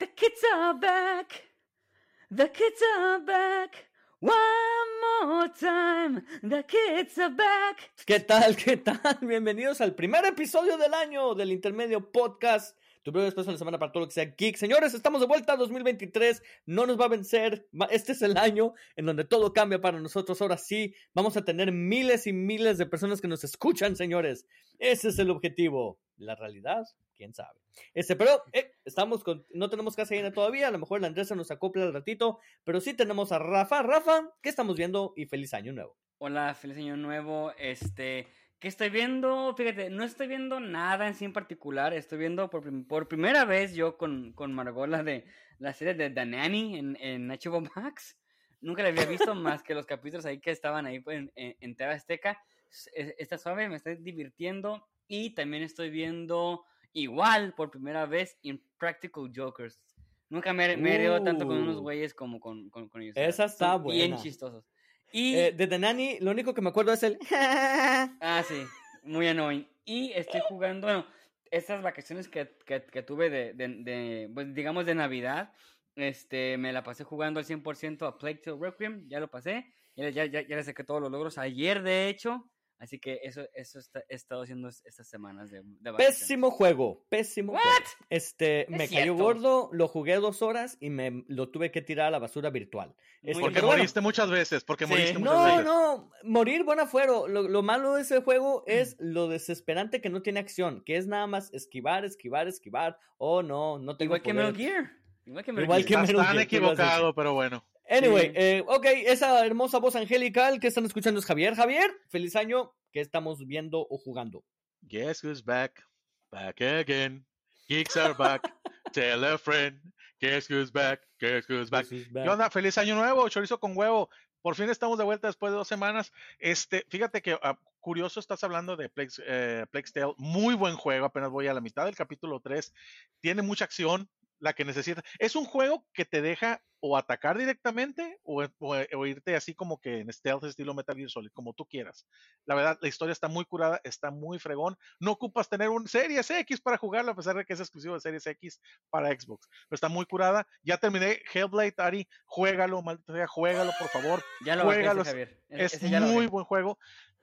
The kids are back. The kids are back. One more time. The kids are back. ¿Qué tal? ¿Qué tal? Bienvenidos al primer episodio del año del Intermedio Podcast. Tu breve después de la semana para todo lo que sea geek. Señores, estamos de vuelta a 2023. No nos va a vencer. Este es el año en donde todo cambia para nosotros. Ahora sí, vamos a tener miles y miles de personas que nos escuchan, señores. Ese es el objetivo. La realidad, quién sabe. Este, pero eh, estamos con, no tenemos casa llena todavía. A lo mejor la Andresa nos acopla al ratito. Pero sí tenemos a Rafa. Rafa, ¿qué estamos viendo? Y feliz año nuevo. Hola, feliz año nuevo. Este. ¿Qué estoy viendo? Fíjate, no estoy viendo nada en sí en particular. Estoy viendo por, por primera vez yo con, con Margola de la serie de The Nanny en, en HBO Max. Nunca la había visto más que los capítulos ahí que estaban ahí pues, en, en, en TV Azteca. Está suave, me estoy divirtiendo. Y también estoy viendo igual por primera vez Impractical Jokers. Nunca me, me he reído tanto con unos Uh. güeyes como con, con, con ellos. Esa está Son Bien buena. chistosos. Y Eh, de The Nanny, lo único que me acuerdo es el. Ah, sí, muy annoying. Y estoy jugando, bueno, estas vacaciones que, que, que tuve de, de, de, pues, digamos, de Navidad, este, me la pasé jugando al 100% a Plague Tale Requiem, ya lo pasé, ya, ya, ya, ya le saqué todos los logros ayer, de hecho, así que eso, eso está- he estado haciendo es- estas semanas de, de vacaciones. Pésimo juego, pésimo What? juego. Este, No me es cayó cierto. gordo, lo jugué dos horas y me lo tuve que tirar a la basura virtual. Este, Porque bueno, moriste muchas veces, porque Sí. moriste muchas No, veces. no, morir buena fuero. Lo, lo malo de ese juego Mm. es lo desesperante que no tiene acción, que es nada más esquivar, esquivar, esquivar. Oh, no, no tengo Igual que. Metal Gear. Igual que Metal Igual Gear. que Estás Metal tan equivocado, pero bueno. Anyway, Sí. eh, ok, esa hermosa voz angelical que están escuchando es Javier. Javier, feliz año. ¿Qué estamos viendo o jugando? Guess who's back? Back again. Geeks are back. Tell a friend. Guess who's back? Guess who's back? ¿Qué onda? Feliz año nuevo, chorizo con huevo. Por fin estamos de vuelta después de dos semanas. Este, fíjate que ah, curioso estás hablando de Plex, eh, Plex Tale. Muy buen juego, apenas voy a la mitad del capítulo 3. Tiene mucha acción, la que necesita. Es un juego que te deja o atacar directamente o, o- o irte así como que en stealth estilo Metal Gear Solid, como tú quieras. La verdad, la historia está muy curada, está muy fregón. No ocupas tener un Series X para jugarlo, a pesar de que es exclusivo de Series X para Xbox. Pero está muy curada. Ya terminé Hellblade, Ari. Juégalo, maldita sea, juégalo, por favor. Ya lo bajé, ese, Juégalos. Javier. Ese- Es ese ya lo muy buen juego.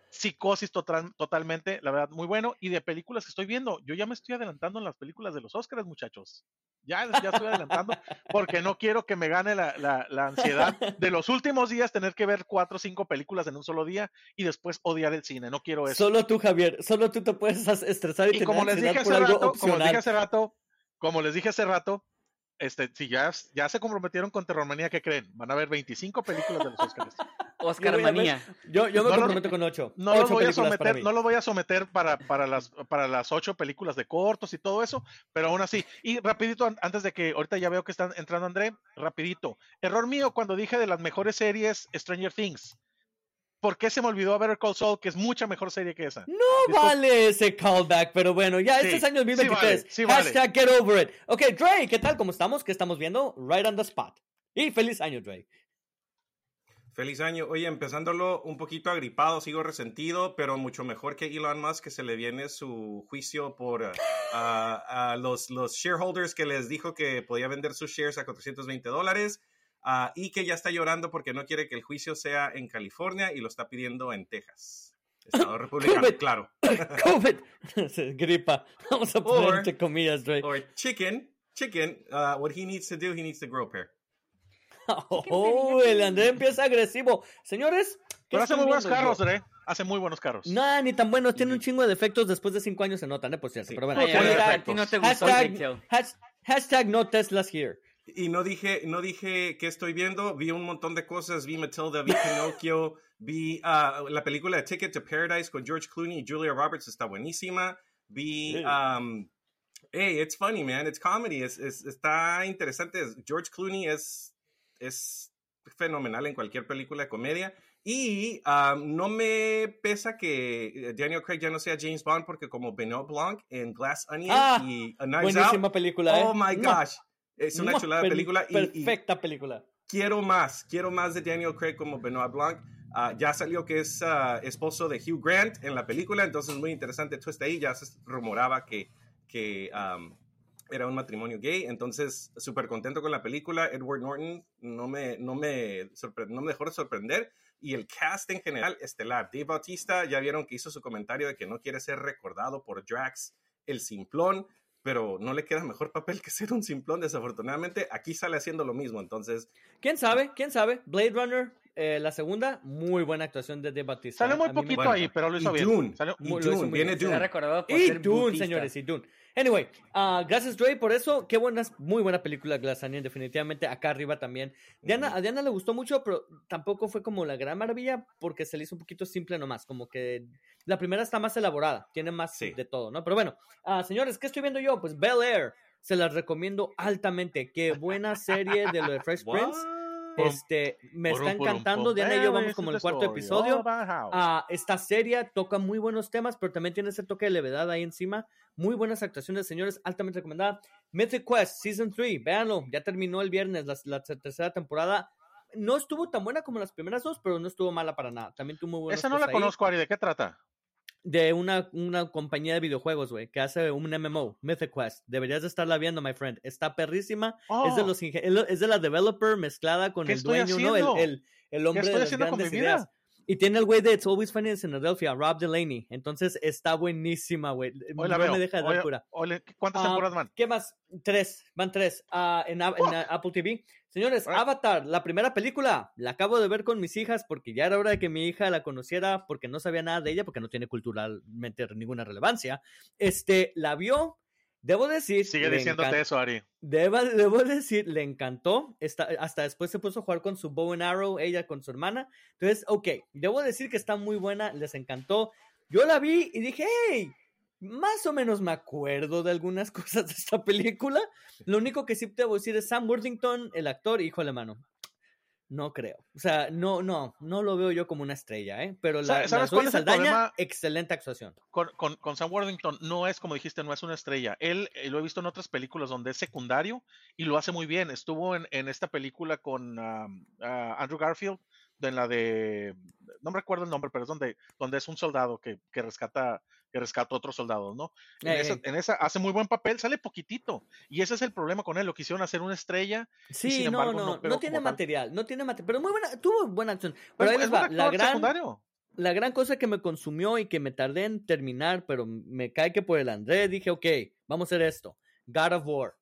Psicosis total, totalmente, la verdad, muy bueno. Y de películas que estoy viendo, yo ya me estoy adelantando en las películas de los Oscars, muchachos. Ya, ya estoy adelantando porque no quiero que me gane la, la- la ansiedad de los últimos días tener que ver cuatro o cinco películas en un solo día y después odiar el cine. No quiero eso. Solo tú, Javier, solo tú te puedes estresar y, Y tener como les dije hace rato, como les dije opcional. hace rato, como les dije hace rato, este, si ya, ya se comprometieron con Terrormanía, ¿qué creen? Van a ver 25 películas de los Oscars. Oscar Yo. Yo, yo me No lo- comprometo con ocho. No ocho los voy a someter, no los voy a someter para, para las para las ocho películas de cortos y todo eso, pero aún así. Y rapidito, an- antes de que ahorita ya veo que están entrando André, rapidito. Error mío cuando dije de las mejores series Stranger Things. ¿Por qué se me olvidó Better Call Saul, que es mucha mejor serie que esa? No Disculpa. vale ese callback, pero bueno, ya este es año sí 2023. vale, sí vale. Hashtag get over it. Ok, Dre, ¿qué tal? ¿Cómo estamos? ¿Qué estamos viendo? Right on the spot. Y feliz año, Dre. Feliz año. Oye, empezándolo un poquito agripado, sigo resentido, pero mucho mejor que Elon Musk, que se le viene su juicio por uh, a, a los, los shareholders que les dijo que podía vender sus shares a 420 dólares ah, y que ya está llorando porque no quiere que el juicio sea en California y lo está pidiendo en Texas. Estado republicano, COVID. claro. COVID. Gripa. Vamos a poner Or- entre comillas, Dre. Or chicken, chicken, uh, what he needs to do, he needs to grow a pair. Oh, el André empieza agresivo. Señores, ¿qué Pero hace están muy buenos carros, Dre. Hace muy buenos carros. No, ni tan buenos. Tiene un chingo de defectos. Después de cinco años se notan, ¿eh? Por cierto. Sí. Pero bueno. Ay, Hashtag- no te gustó Hashtag, Plague Tale. hash- hashtag no Teslas here. Y no dije, no dije qué estoy viendo, vi un montón de cosas, vi Matilda, vi Pinocchio, vi ah, la película de Ticket to Paradise con George Clooney y Julia Roberts, está buenísima, vi, um, hey, it's funny, man, it's comedy, es, es- está interesante, George Clooney es, es fenomenal en cualquier película de comedia, y um, no me pesa que Daniel Craig ya no sea James Bond, porque como Benoit Blanc en Glass Onion Ah, y A Knives Buenísima Out, película, ¿eh? oh my gosh, es una chulada de película, y- y, Perfecta película. quiero más, quiero más de Daniel Craig como Benoit Blanc. Ah, ya salió que es ah, esposo de Hugh Grant en la película, entonces muy interesante twist ahí. Ya se rumoraba que, que um, era un matrimonio gay, entonces súper contento con la película. Edward Norton no me, no, me no me dejó de sorprender y el cast en general estelar. Dave Bautista, ya vieron que hizo su comentario de que no quiere ser recordado por Drax, el simplón, pero no le queda mejor papel que ser un simplón, desafortunadamente. Aquí sale haciendo lo mismo, entonces... ¿Quién sabe? ¿Quién sabe? Blade Runner, eh, la segunda, muy buena actuación de Dave Bautista. Sale muy poquito ahí, pero lo hizo bien. Dune, y Dune, viene Dune. y Dune, señores, y Dune. Anyway, uh, gracias Dre por eso. Qué buena, muy buena película Glass Onion, definitivamente. Acá arriba también. Diana, a Diana le gustó mucho, pero tampoco fue como la gran maravilla porque se le hizo un poquito simple nomás. Como que la primera está más elaborada, tiene más de todo, ¿no? Pero bueno, uh, señores, ¿qué estoy viendo yo? Pues Bel Air. Se las recomiendo altamente. Qué buena serie de lo de Fresh Prince. Este, me está encantando. Diana y yo vamos como el cuarto episodio. Ah, esta serie toca muy buenos temas, pero también tiene ese toque de levedad ahí encima. Muy buenas actuaciones, señores, altamente recomendada. Mythic Quest Season 3, véanlo, ya terminó el viernes la, tercera temporada. No estuvo tan buena como las primeras dos, pero no estuvo mala para nada. También tuvo muy buenos Esa no la conozco, Ari, ¿de qué trata? De una, una compañía de videojuegos, güey, que hace un MMO, Mythic Quest. Deberías de estarla viendo, my friend. Está perrísima. Es, de oh. los es de la developer mezclada con el dueño, ¿no? El, el, el hombre de las grandes ideas. Y tiene el güey de It's Always Funny in Philadelphia, Rob Delaney. Entonces está buenísima, güey. No me deja de dar cura. ¿Cuántas ah, temporadas van? ¿Qué más? Tres, van tres uh, en, Apple TV. Señores, Avatar, la primera película, la acabo de ver con mis hijas porque ya era hora de que mi hija la conociera porque no sabía nada de ella, porque no tiene culturalmente ninguna relevancia. Este, la vio, Debo decir. Sigue diciéndote eso, Ari. Debo, debo, decir, le encantó. hasta después se puso a jugar con su bow and arrow, ella con su hermana. Entonces, ok, debo decir que está muy buena, les encantó. Yo la vi y dije, hey, más o menos me acuerdo de algunas cosas de esta película. Lo único que sí debo decir es Sam Worthington, el actor, híjole, mano. No creo. O sea, no, no, no lo veo yo como una estrella, ¿eh? Pero la, ¿Sabes cuál es el problema? excelente actuación. Con, con, Sam Worthington no es, como dijiste, no es una estrella. Él eh, lo he visto en otras películas donde es secundario y lo hace muy bien. Estuvo en, en esta película con Andrew Garfield, en la de, no me recuerdo el nombre, pero es donde, donde es un soldado que, que rescata que rescata a otros soldados, ¿no? En, esa, hace muy buen papel, sale poquitito. Y ese es el problema con él, lo quisieron hacer una estrella. Sí, no, no, no, tiene material, no tiene material, pero muy buena, tuvo buena acción. Pero ahí les va, la gran, la gran cosa que me consumió y que me tardé en terminar, pero me cae que por el André dije, ok, vamos a hacer esto. God of War.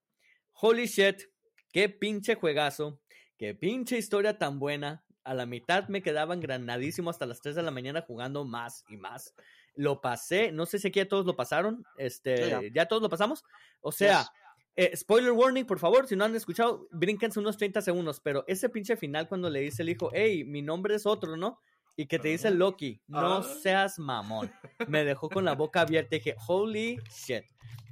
Holy shit, qué pinche juegazo, qué pinche historia tan buena. A la mitad me quedaban granadísimo hasta las 3 de la mañana jugando más y más lo pasé, no sé si aquí ya todos lo pasaron, este, ya. todos lo pasamos, o sea, eh, spoiler warning, por favor, si no han escuchado, brínquense unos 30 segundos, pero ese pinche final cuando le dice el hijo, hey, mi nombre es otro, ¿no? Y que te dice Loki, no ah. seas mamón. Me dejó con la boca abierta y dije, holy shit.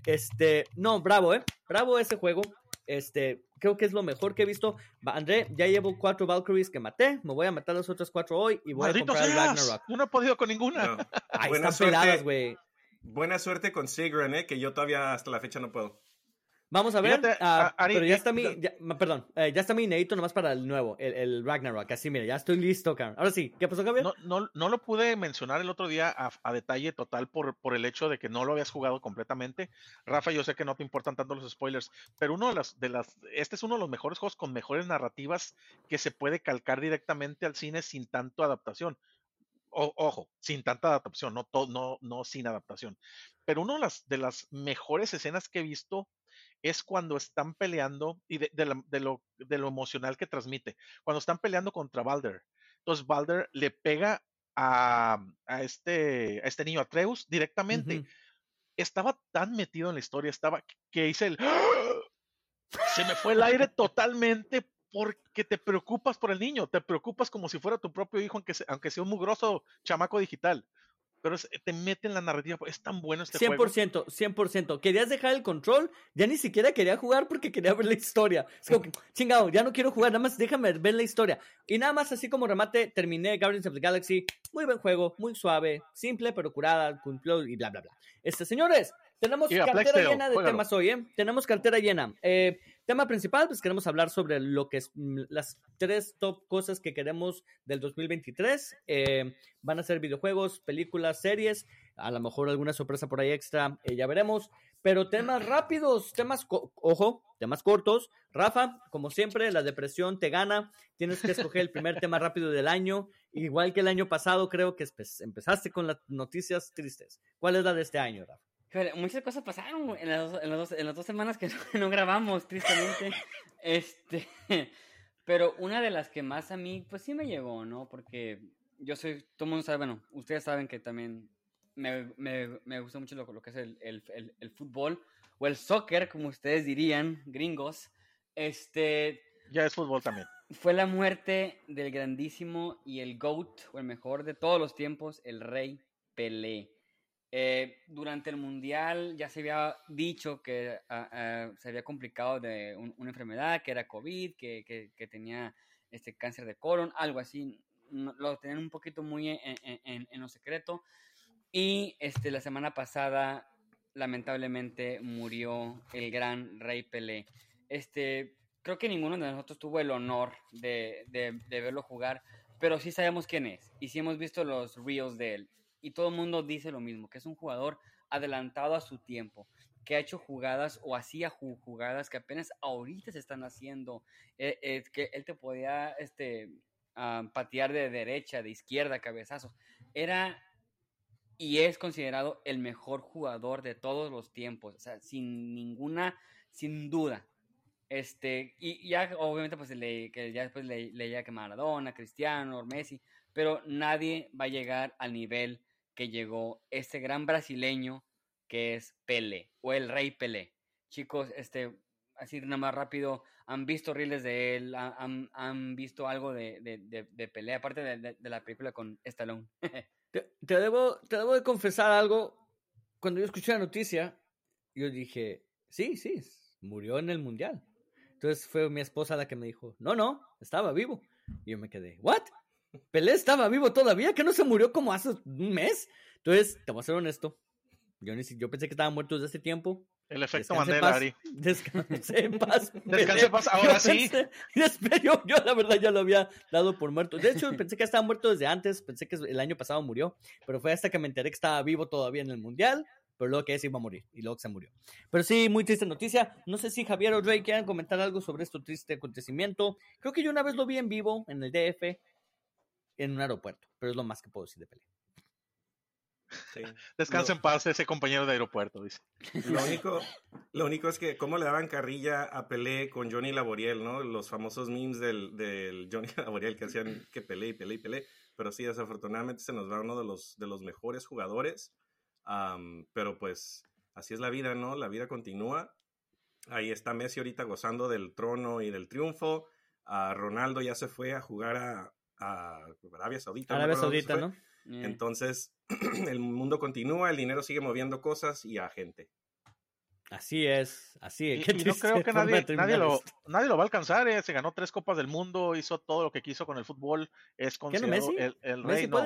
Este, no, bravo, ¿eh? Bravo ese juego. Este, creo que es lo mejor que he visto. André, ya llevo cuatro Valkyries que maté. Me voy a matar los otros cuatro hoy y voy a comprar el Ragnarok. No he podido con ninguna. Buena suerte, Buena suerte con Sigren, eh, que yo todavía hasta la fecha no puedo. Vamos a ver, ah, pero ya está mi, perdón, eh, ya está mi inédito nomás para el nuevo, el, Ragnarok, así mira, ya estoy listo, Karen. Ahora sí, ¿qué pasó, Gabriel? No, no, lo pude mencionar el otro día a, detalle total por, por el hecho de que no lo habías jugado completamente. Rafa, yo sé que no te importan tanto los spoilers, pero uno de las, de las, este es uno de los mejores juegos con mejores narrativas que se puede calcar directamente al cine sin tanto adaptación. ojo, sin tanta adaptación, no, no, no sin adaptación. Pero una de las, de las mejores escenas que he visto es cuando están peleando y de, lo, de, lo, emocional que transmite. Cuando están peleando contra Balder. Entonces Balder le pega a, este, a este niño Atreus directamente. Estaba tan metido en la historia, estaba que hice el... Se me fue el aire totalmente porque te preocupas por el niño, te preocupas como si fuera tu propio hijo, aunque sea, aunque sea un mugroso chamaco digital pero te mete en la narrativa. Es tan bueno este 100%, juego. 100%, 100%. Querías dejar el control, ya ni siquiera quería jugar porque quería ver la historia. Es como, chingado, ya no quiero jugar, nada más déjame ver la historia. Y nada más así como remate, terminé Guardians of the Galaxy. Muy buen juego, muy suave, simple pero curada, cumplió y bla, bla, bla. Este, señores, tenemos cartera llena de temas hoy, ¿eh? Tenemos cartera llena. Eh, Tema principal, pues queremos hablar sobre lo que es mm, las tres top cosas que queremos del 2023. Eh, van a ser videojuegos, películas, series, a lo mejor alguna sorpresa por ahí extra, eh, ya veremos. pero temas rápidos, temas, ojo, temas cortos. Rafa, como siempre, la depresión te gana. Tienes que escoger el primer tema rápido del año. Igual que el año pasado, creo que empezaste con las noticias tristes. ¿Cuál es la de este año, Rafa? Muchas cosas pasaron en las, dos, semanas que no, grabamos, tristemente. este, pero una de las que más a mí, pues sí me llegó, ¿no? Porque yo soy, todo el mundo sabe, bueno, ustedes saben que también me, me, me gusta mucho lo, lo que es el, el, el, fútbol o el soccer, como ustedes dirían, gringos. Este. Ya es fútbol también. Fue la muerte del grandísimo y el GOAT, o el mejor de todos los tiempos, el rey Pelé. Eh, durante el mundial ya se había dicho que ah, ah, se había complicado de una enfermedad, que era COVID, que, que, que, tenía este cáncer de colon, algo así. Lo tenían un poquito muy en, en, en, lo secreto. Y este, la semana pasada, lamentablemente, murió el gran Rey Pelé. Este, creo que ninguno de nosotros tuvo el honor de, de, de verlo jugar, pero sí sabemos quién es. Y sí hemos visto los reels de él y todo el mundo dice lo mismo, que es un jugador adelantado a su tiempo, que ha hecho jugadas o hacía jugadas que apenas ahorita se están haciendo, eh, eh, que él te podía este, ah, patear de derecha, de izquierda, cabezazos. Era y es considerado el mejor jugador de todos los tiempos, o sea, sin ninguna, sin duda. Este, y ya obviamente pues le, que ya le, leía que Maradona, Cristiano, Messi, pero nadie va a llegar al nivel que llegó este gran brasileño que es Pele o el rey Pelé. Chicos, este, así nada más rápido, ¿han visto reels de él? ¿Han, han visto algo de, de, de, Pelé, aparte de, la película con Stallone? te, debo, te debo de confesar algo. Cuando yo escuché la noticia, yo dije, sí, sí, murió en el Mundial. Entonces fue mi esposa la que me dijo, no, no, estaba vivo. Y yo me quedé, ¿what? Pelé estaba vivo todavía, que no se murió como hace un mes. Entonces, te voy a ser honesto. Yo, ni, yo pensé que estaba muerto desde ese tiempo. El efecto Mandela, Ari. Descanse en paz. Descanse en paz, ahora sí. yo, yo, la verdad ya lo había dado por muerto. De hecho, pensé que estaba muerto desde antes. Pensé que el año pasado murió. Pero fue hasta que me enteré que estaba vivo todavía en el Mundial. Pero luego que ese iba a morir. Y luego que se murió. Pero sí, muy triste noticia. No sé si Javier o Drake quieran comentar algo sobre este triste acontecimiento. Creo que yo una vez lo vi en vivo en el DF en un aeropuerto, pero es lo más que puedo decir de Pelé. Sí. Descansa en paz ese compañero de aeropuerto, dice. Lo único, lo único es que cómo le daban carrilla a Pelé con Johnny Laboriel, ¿no? Los famosos memes del, del Johnny Laboriel que hacían que Pelé y Pelé y Pelé. Pero sí, desafortunadamente se nos va uno de los, de los mejores jugadores. pero pues así es la vida, ¿no? La vida continúa. Ahí está Messi ahorita gozando del trono y del triunfo. a Ronaldo ya se fue a jugar a, a Arabia Saudita. Arabia Saudita, ¿no? Entonces, el mundo continúa, el dinero sigue moviendo cosas y a gente. Así es, así es. Y, no creo que nadie, nadie, lo, nadie lo va a alcanzar. Eh. Se ganó tres copas del mundo, hizo todo lo que quiso con el fútbol. Es considerado el, el rey. ¿no?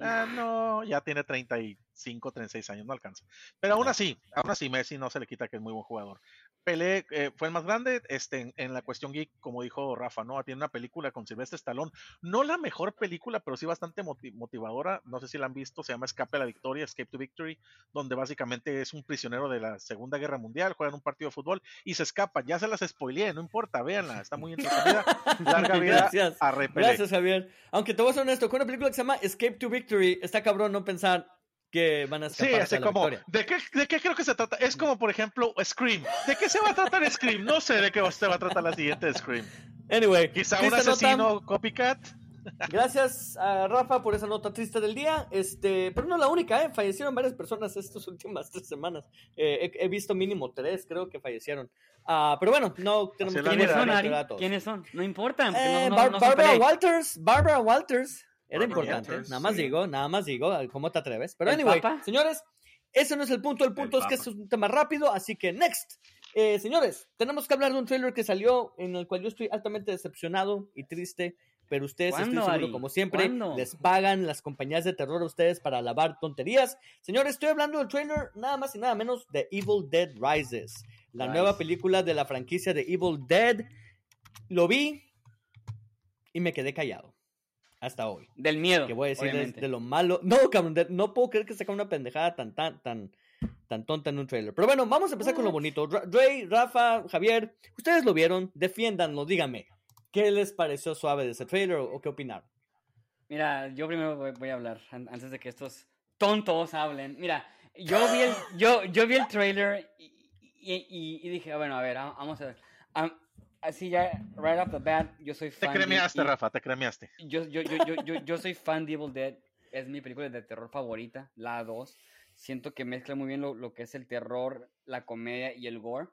Ah, no, ya tiene 35, 36 años, no alcanza. Pero aún así, aún así, Messi no se le quita que es muy buen jugador. Pelé eh, fue el más grande este, en, la cuestión geek, como dijo Rafa, ¿no? Tiene una película con Silvestre Stallone. No la mejor película, pero sí bastante motivadora. No sé si la han visto, se llama Escape a la Victoria, Escape to Victory, donde básicamente es un prisionero de la Segunda Guerra Mundial, juega en un partido de fútbol y se escapa. Ya se las spoileé, no importa, véanla, está muy entretenida. Larga vida Gracias. a Gracias, Javier. Aunque te voy a ser honesto, con una película que se llama Escape to Victory, está cabrón no pensar que van a escapar Sí, así como, ¿de qué, ¿de qué creo que se trata? Es como, por ejemplo, Scream. ¿De qué se va a tratar Scream? No sé de qué se va a tratar la siguiente Scream. Anyway. Quizá un asesino copycat. Gracias a Rafa por esa nota triste del día. Este, pero no la única, ¿eh? Fallecieron varias personas estas últimas tres semanas. Eh, he, visto mínimo tres, creo que fallecieron. Uh, pero bueno, no tenemos que ¿Quiénes son, Ari? ¿Quiénes son? No importa. Eh, no, no, Barbara Walters. Barbara Walters. Era importante. nada más digo, nada más digo, ¿cómo te atreves? Pero anyway, señores, ese no es el punto. El punto es que es un tema rápido, así que next. Eh, señores, tenemos que hablar de un trailer que salió en el cual yo estoy altamente decepcionado y triste, pero ustedes, estoy seguro, como siempre, les pagan las compañías de terror a ustedes para lavar tonterías. Señores, estoy hablando del trailer nada más y nada menos de Evil Dead Rises, la nueva película de la franquicia de Evil Dead. Lo vi y me quedé callado hasta hoy. Del miedo. Que voy a decir de, lo malo. No, cabrón, no puedo creer que saca una pendejada tan, tan, tan, tan tonta en un trailer. Pero bueno, vamos a empezar con lo bonito. Ray, Rafa, Javier, ustedes lo vieron, defiéndanlo, díganme. ¿Qué les pareció suave de ese trailer o, qué opinaron? Mira, yo primero voy, a hablar antes de que estos tontos hablen. Mira, yo vi el, yo, yo vi el trailer y, dije, bueno, a ver, vamos a ver. Así ya, right off the bat, yo soy fan. Te cremiaste, Rafa, te cremiaste. Yo, yo, yo, yo, yo, soy fan de Evil Dead. Es mi película de terror favorita, la 2 siento que mezcla muy bien lo, que es el terror, la comedia y el gore.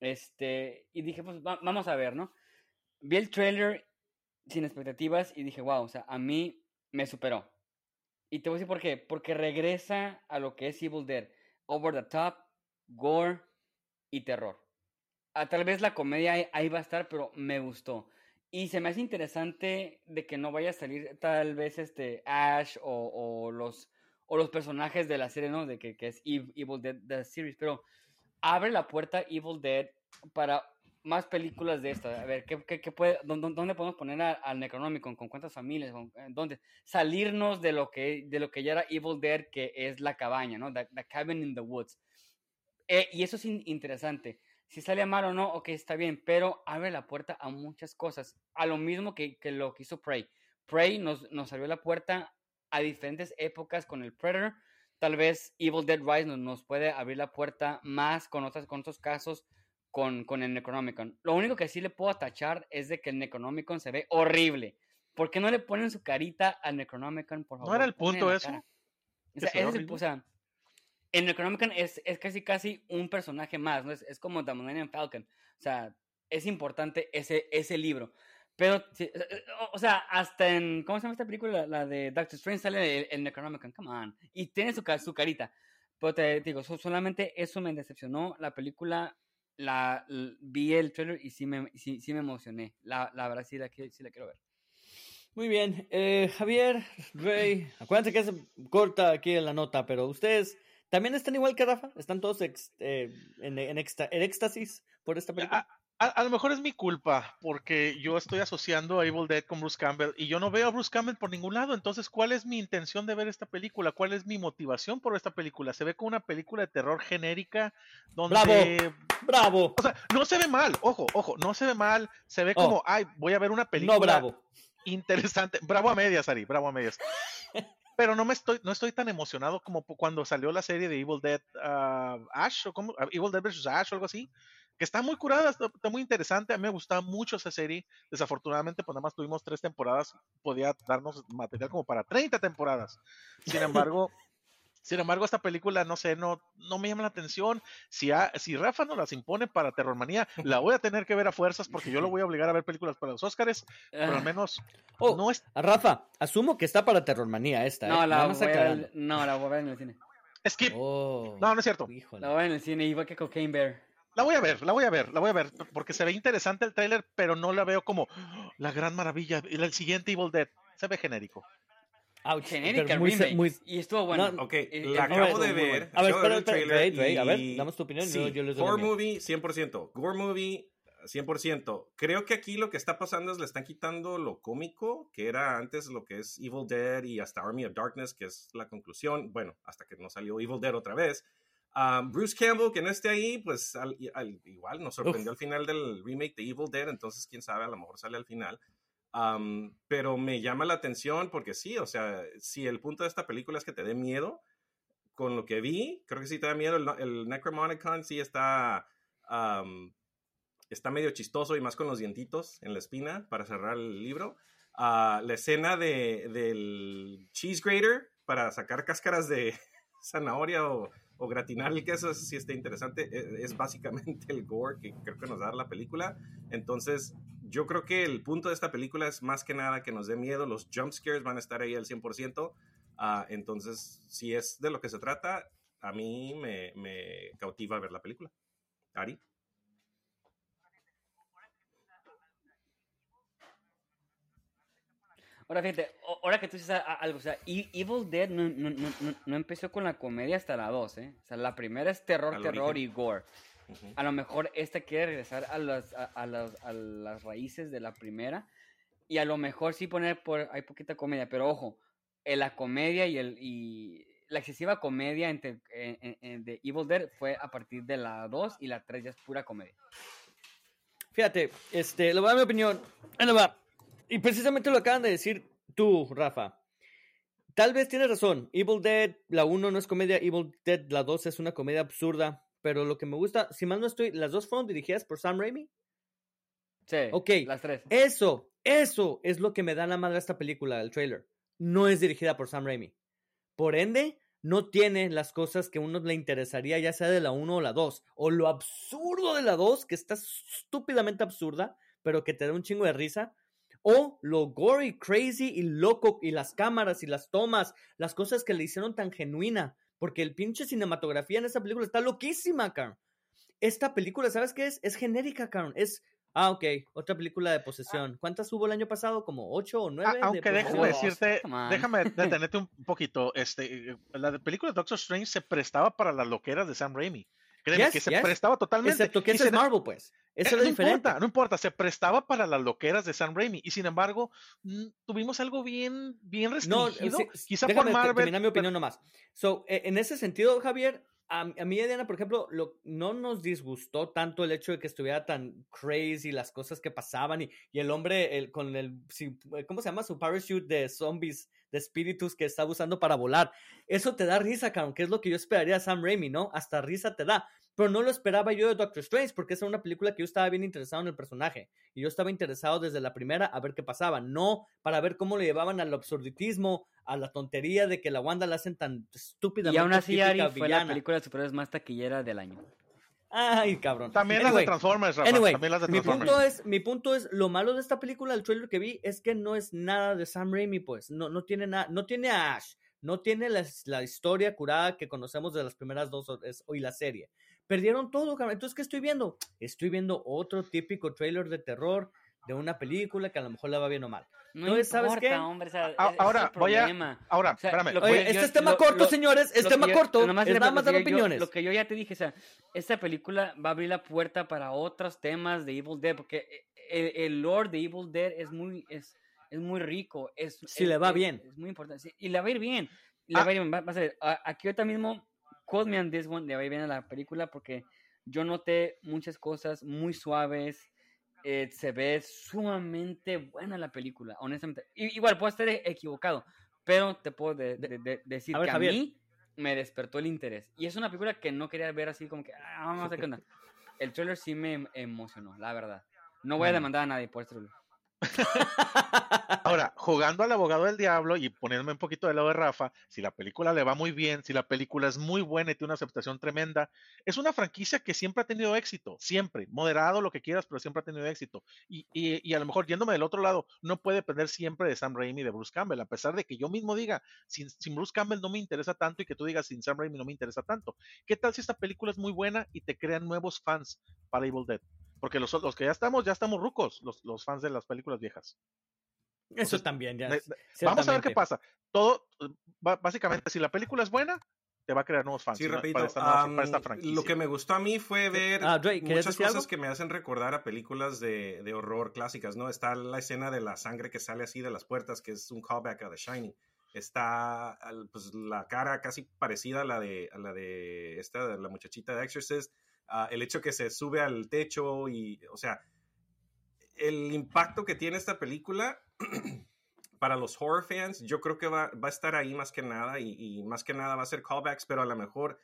Este, y dije, pues vamos a ver, ¿no? Vi el trailer sin expectativas y dije, wow, o sea, a mí me superó. Y te voy a decir por qué. Porque regresa a lo que es Evil Dead. Over the top, gore y terror. A, tal vez la comedia ahí, va a estar, pero me gustó. Y se me hace interesante de que no vaya a salir tal vez este Ash o los o los personajes de la serie, ¿no? De que, que es Evil Dead, The Series, pero abre la puerta Evil Dead para más películas de estas. A ver, ¿qué, qué, puede, dónde, podemos poner al Necronomicon? ¿Con cuántas familias? ¿Dónde? Salirnos de lo, que, de lo que ya era Evil Dead, que es la cabaña, ¿no? The, Cabin in the Woods. Eh, y eso es interesante. Si sale mal o no, ok, está bien, pero abre la puerta a muchas cosas. A lo mismo que, que lo que hizo Prey. Prey nos, nos abrió la puerta a diferentes épocas con el Predator. Tal vez Evil Dead Rise nos, puede abrir la puerta más con, otras, con otros casos con, con el Necronomicon. Lo único que sí le puedo tachar es de que el Necronomicon se ve horrible. ¿Por qué no le ponen su carita al Necronomicon, por favor? ¿No era el punto eso? O sea, es el, Necronomicon es, es, casi casi un personaje más, ¿no? Es, como The Millennium Falcon. O sea, es importante ese, ese libro. Pero, eh, eh, o sea, hasta en, ¿cómo se llama esta película? La, de Doctor Strange sale el, Necronomicon, come on. Y tiene su, su carita. Pero te digo, solamente eso me decepcionó. La película, la, vi el trailer y sí me, sí, me emocioné. La, la verdad sí la, sí la quiero ver. Muy bien. Eh, Javier, Rey, acuérdense que es corta aquí en la nota, pero ustedes también están igual que Rafa. Están todos en, en, en, éxtasis por esta película. Ah, a, lo mejor es mi culpa, porque yo estoy asociando a Evil Dead con Bruce Campbell y yo no veo a Bruce Campbell por ningún lado. Entonces, ¿cuál es mi intención de ver esta película? ¿Cuál es mi motivación por esta película? Se ve como una película de terror genérica donde... ¡Bravo! ¡Bravo! O sea, no se ve mal, ojo, ojo, no se ve mal. Se ve como, oh. ay, voy a ver una película... No, bravo. Interesante. Bravo a medias, Ari, bravo a medias. pero no me estoy, no estoy tan emocionado como cuando salió la serie de Evil Dead uh, Ash o como Evil Dead vs. Ash o algo así que está muy curada, está, muy interesante. A mí me gustaba mucho esa serie. Desafortunadamente, pues nada más tuvimos tres temporadas, podía darnos material como para 30 temporadas. Sin embargo, sin embargo, esta película, no sé, no, no me llama la atención. Si, si Rafa no las impone para Terrormanía, la voy a tener que ver a fuerzas porque yo lo voy a obligar a ver películas para los Oscars, pero al ah. menos oh, no es... Rafa, asumo que está para Terrormanía esta. No, ¿eh? la, voy a, no la voy a ver en el cine. Skip. Oh, no, no es cierto. La voy a ver en el cine, igual que Cocaine Bear. La voy a ver, la voy a ver, la voy a ver, porque se ve interesante el tráiler, pero no la veo como la gran maravilla. El siguiente Evil Dead se ve genérico. Ouch, genérica muy, muy, y estuvo bueno. ok, la acabo de ver. A ver, espera, espera, a ver, damos tu opinión. Sí, yo les doy Gore Movie, 100%. Gore Movie, 100%. Creo que aquí lo que está pasando es le están quitando lo cómico, que era antes lo que es Evil Dead y hasta Army of Darkness, que es la conclusión. Bueno, hasta que no salió Evil Dead otra vez Bruce Campbell, que no esté ahí, pues igual nos sorprendió al final del remake de Evil Dead, entonces quién sabe, a lo mejor sale al final. Pero me llama la atención porque sí, o sea, si el punto de esta película es que te dé miedo, con lo que vi, creo que sí te da miedo. El, Necromonicon sí está, está medio chistoso y más con los dientitos en la espina para cerrar el libro. Ah, la escena de, del cheese grater para sacar cáscaras de zanahoria o o gratinar el queso, si está interesante. E, es, básicamente el gore que creo que nos da la película. Entonces, yo creo que el punto de esta película es más que nada que nos dé miedo. Los jump scares van a estar ahí al 100%. Ah, entonces, si es de lo que se trata, a mí me, me cautiva ver la película. Ari. Ahora fíjate, ahora que tú dices algo, o sea, e-, Evil Dead no, no, no, no, empezó con la comedia hasta la 2, ¿eh? O sea, la primera es terror, terror y gore. A lo mejor esta quiere regresar a las, a, las, a las raíces de la primera y a lo mejor sí poner por, hay poquita comedia, pero ojo, en la comedia y, el, y la excesiva comedia entre, de Evil Dead fue a partir de la 2 y la 3 ya es pura comedia. Fíjate, este, le voy a dar mi opinión. Y precisamente lo acaban de decir tú, Rafa. Tal vez tienes razón. Evil Dead, la 1 no es comedia, Evil Dead, la 2 es una comedia absurda. Pero lo que me gusta, si mal no estoy, las dos fueron dirigidas por Sam Raimi. Sí. Ok. Las tres. Eso, eso es lo que me da la madre a esta película, el trailer. No es dirigida por Sam Raimi. Por ende, no tiene las cosas que a uno le interesaría, ya sea de la 1 o la 2. O lo absurdo de la 2, que está estúpidamente absurda, pero que te da un chingo de risa. O lo gory, crazy y loco, y las cámaras y las tomas, las cosas que le hicieron tan genuina. Porque el pinche cinematografía en esta película está loquísima, Karen. Esta película, ¿sabes qué es? Es genérica, Karen. Es Ah, ok, otra película de posesión. ¿Cuántas hubo el año pasado? ¿Como ocho o ah, nueve? aunque déjame decirte, déjame detenerte un poquito. Este, eh, la película de Doctor Strange se prestaba para las loqueras de Sam Raimi. Créeme que se prestaba totalmente. Excepto que es Marvel, pues. Eso eh, es no diferente. Importa, no importa, se prestaba para las loqueras de Sam Raimi. Y sin embargo, mm, tuvimos algo bien, bien restringido. No, Quizá por Marvel. Terminar mi opinión nomás. So, e, en ese sentido, Javier, a, mí, Diana, por ejemplo, lo, no nos disgustó tanto el hecho de que estuviera tan crazy las cosas que pasaban y, y el hombre el, con el, ¿cómo se llama? Su parachute de zombies, de espíritus que está usando para volar. Eso te da risa, cabrón, que es lo que yo esperaría de Sam Raimi, ¿no? Hasta risa te da. Pero no lo esperaba yo de Doctor Strange porque es una película que yo estaba bien interesado en el personaje. Y yo estaba interesado desde la primera a ver qué pasaba, no para ver cómo le llevaban al absurditismo, a la tontería de que la Wanda la hacen tan estúpida. Y aún así, Ari fue la película de superhéroes más taquillera del año. Ay, cabrón. También las de Transformers, Rafa. También las de Mi punto, es, mi punto es, lo malo de esta película, el trailer que vi, es que no es nada de Sam Raimi, pues. No, no tiene nada, no tiene a Ash, no tiene la, la, historia curada que conocemos de las primeras dos y la serie. Perdieron todo, cabrón. Entonces, ¿qué estoy viendo? Estoy viendo otro típico trailer de terror de una película que a lo mejor le va bien o mal. No Entonces, ¿sabes qué? Hombre, ahora, voy a. Ahora, espérame. Oye, este es tema corto, señores. Es tema corto. es nada más dar opiniones. lo que yo ya te dije, o sea, esta película va a abrir la puerta para otros temas de Evil Dead, porque el, el lore de Evil Dead es muy, es, es muy rico. Es, si le va bien. Es muy importante. y le va a ir bien. Le va a ir bien. Va, a ser, aquí ahorita mismo, Call Me on This One, le va bien a la película, porque yo noté muchas cosas muy suaves eh, se ve sumamente buena la película, honestamente. igual puedo estar equivocado, pero te puedo decir que a mí me despertó el interés. Y es una película que no quería ver así como que, ah, vamos a ver qué onda. El trailer sí me emocionó, la verdad. No voy a demandar a nadie por este trailer. Ahora, jugando al abogado del diablo y poniéndome un poquito del lado de Rafa, si la película le va muy bien, si la película es muy buena y tiene una aceptación tremenda, es una franquicia que siempre ha tenido éxito, siempre, moderado lo que quieras, pero siempre ha tenido éxito. Y, y, a lo mejor yéndome del otro lado, no puede depender siempre de Sam Raimi y de Bruce Campbell, a pesar de que yo mismo diga, sin, sin Bruce Campbell no me interesa tanto y que tú digas, sin Sam Raimi no me interesa tanto. ¿Qué tal si esta película es muy buena y te crean nuevos fans para Evil Dead? Porque los, los que ya estamos, ya estamos rucos, los, los fans de las películas viejas. Eso también, ya. vamos a ver qué pasa. Todo, básicamente, si la película es buena, te va a crear nuevos fans sí, para, esta, franquicia. Lo que me gustó a mí fue ver ah, muchas cosas que me hacen recordar a películas de, de, horror clásicas, ¿no? Está la escena de la sangre que sale así de las puertas, que es un callback a The Shining. Está pues, la cara casi parecida a la de, a la de esta, de la muchachita de Exorcist. El hecho que se sube al techo y, o sea, el impacto que tiene esta película para los horror fans, yo creo que va, va a estar ahí más que nada y, más que nada va a ser callbacks, pero a lo mejor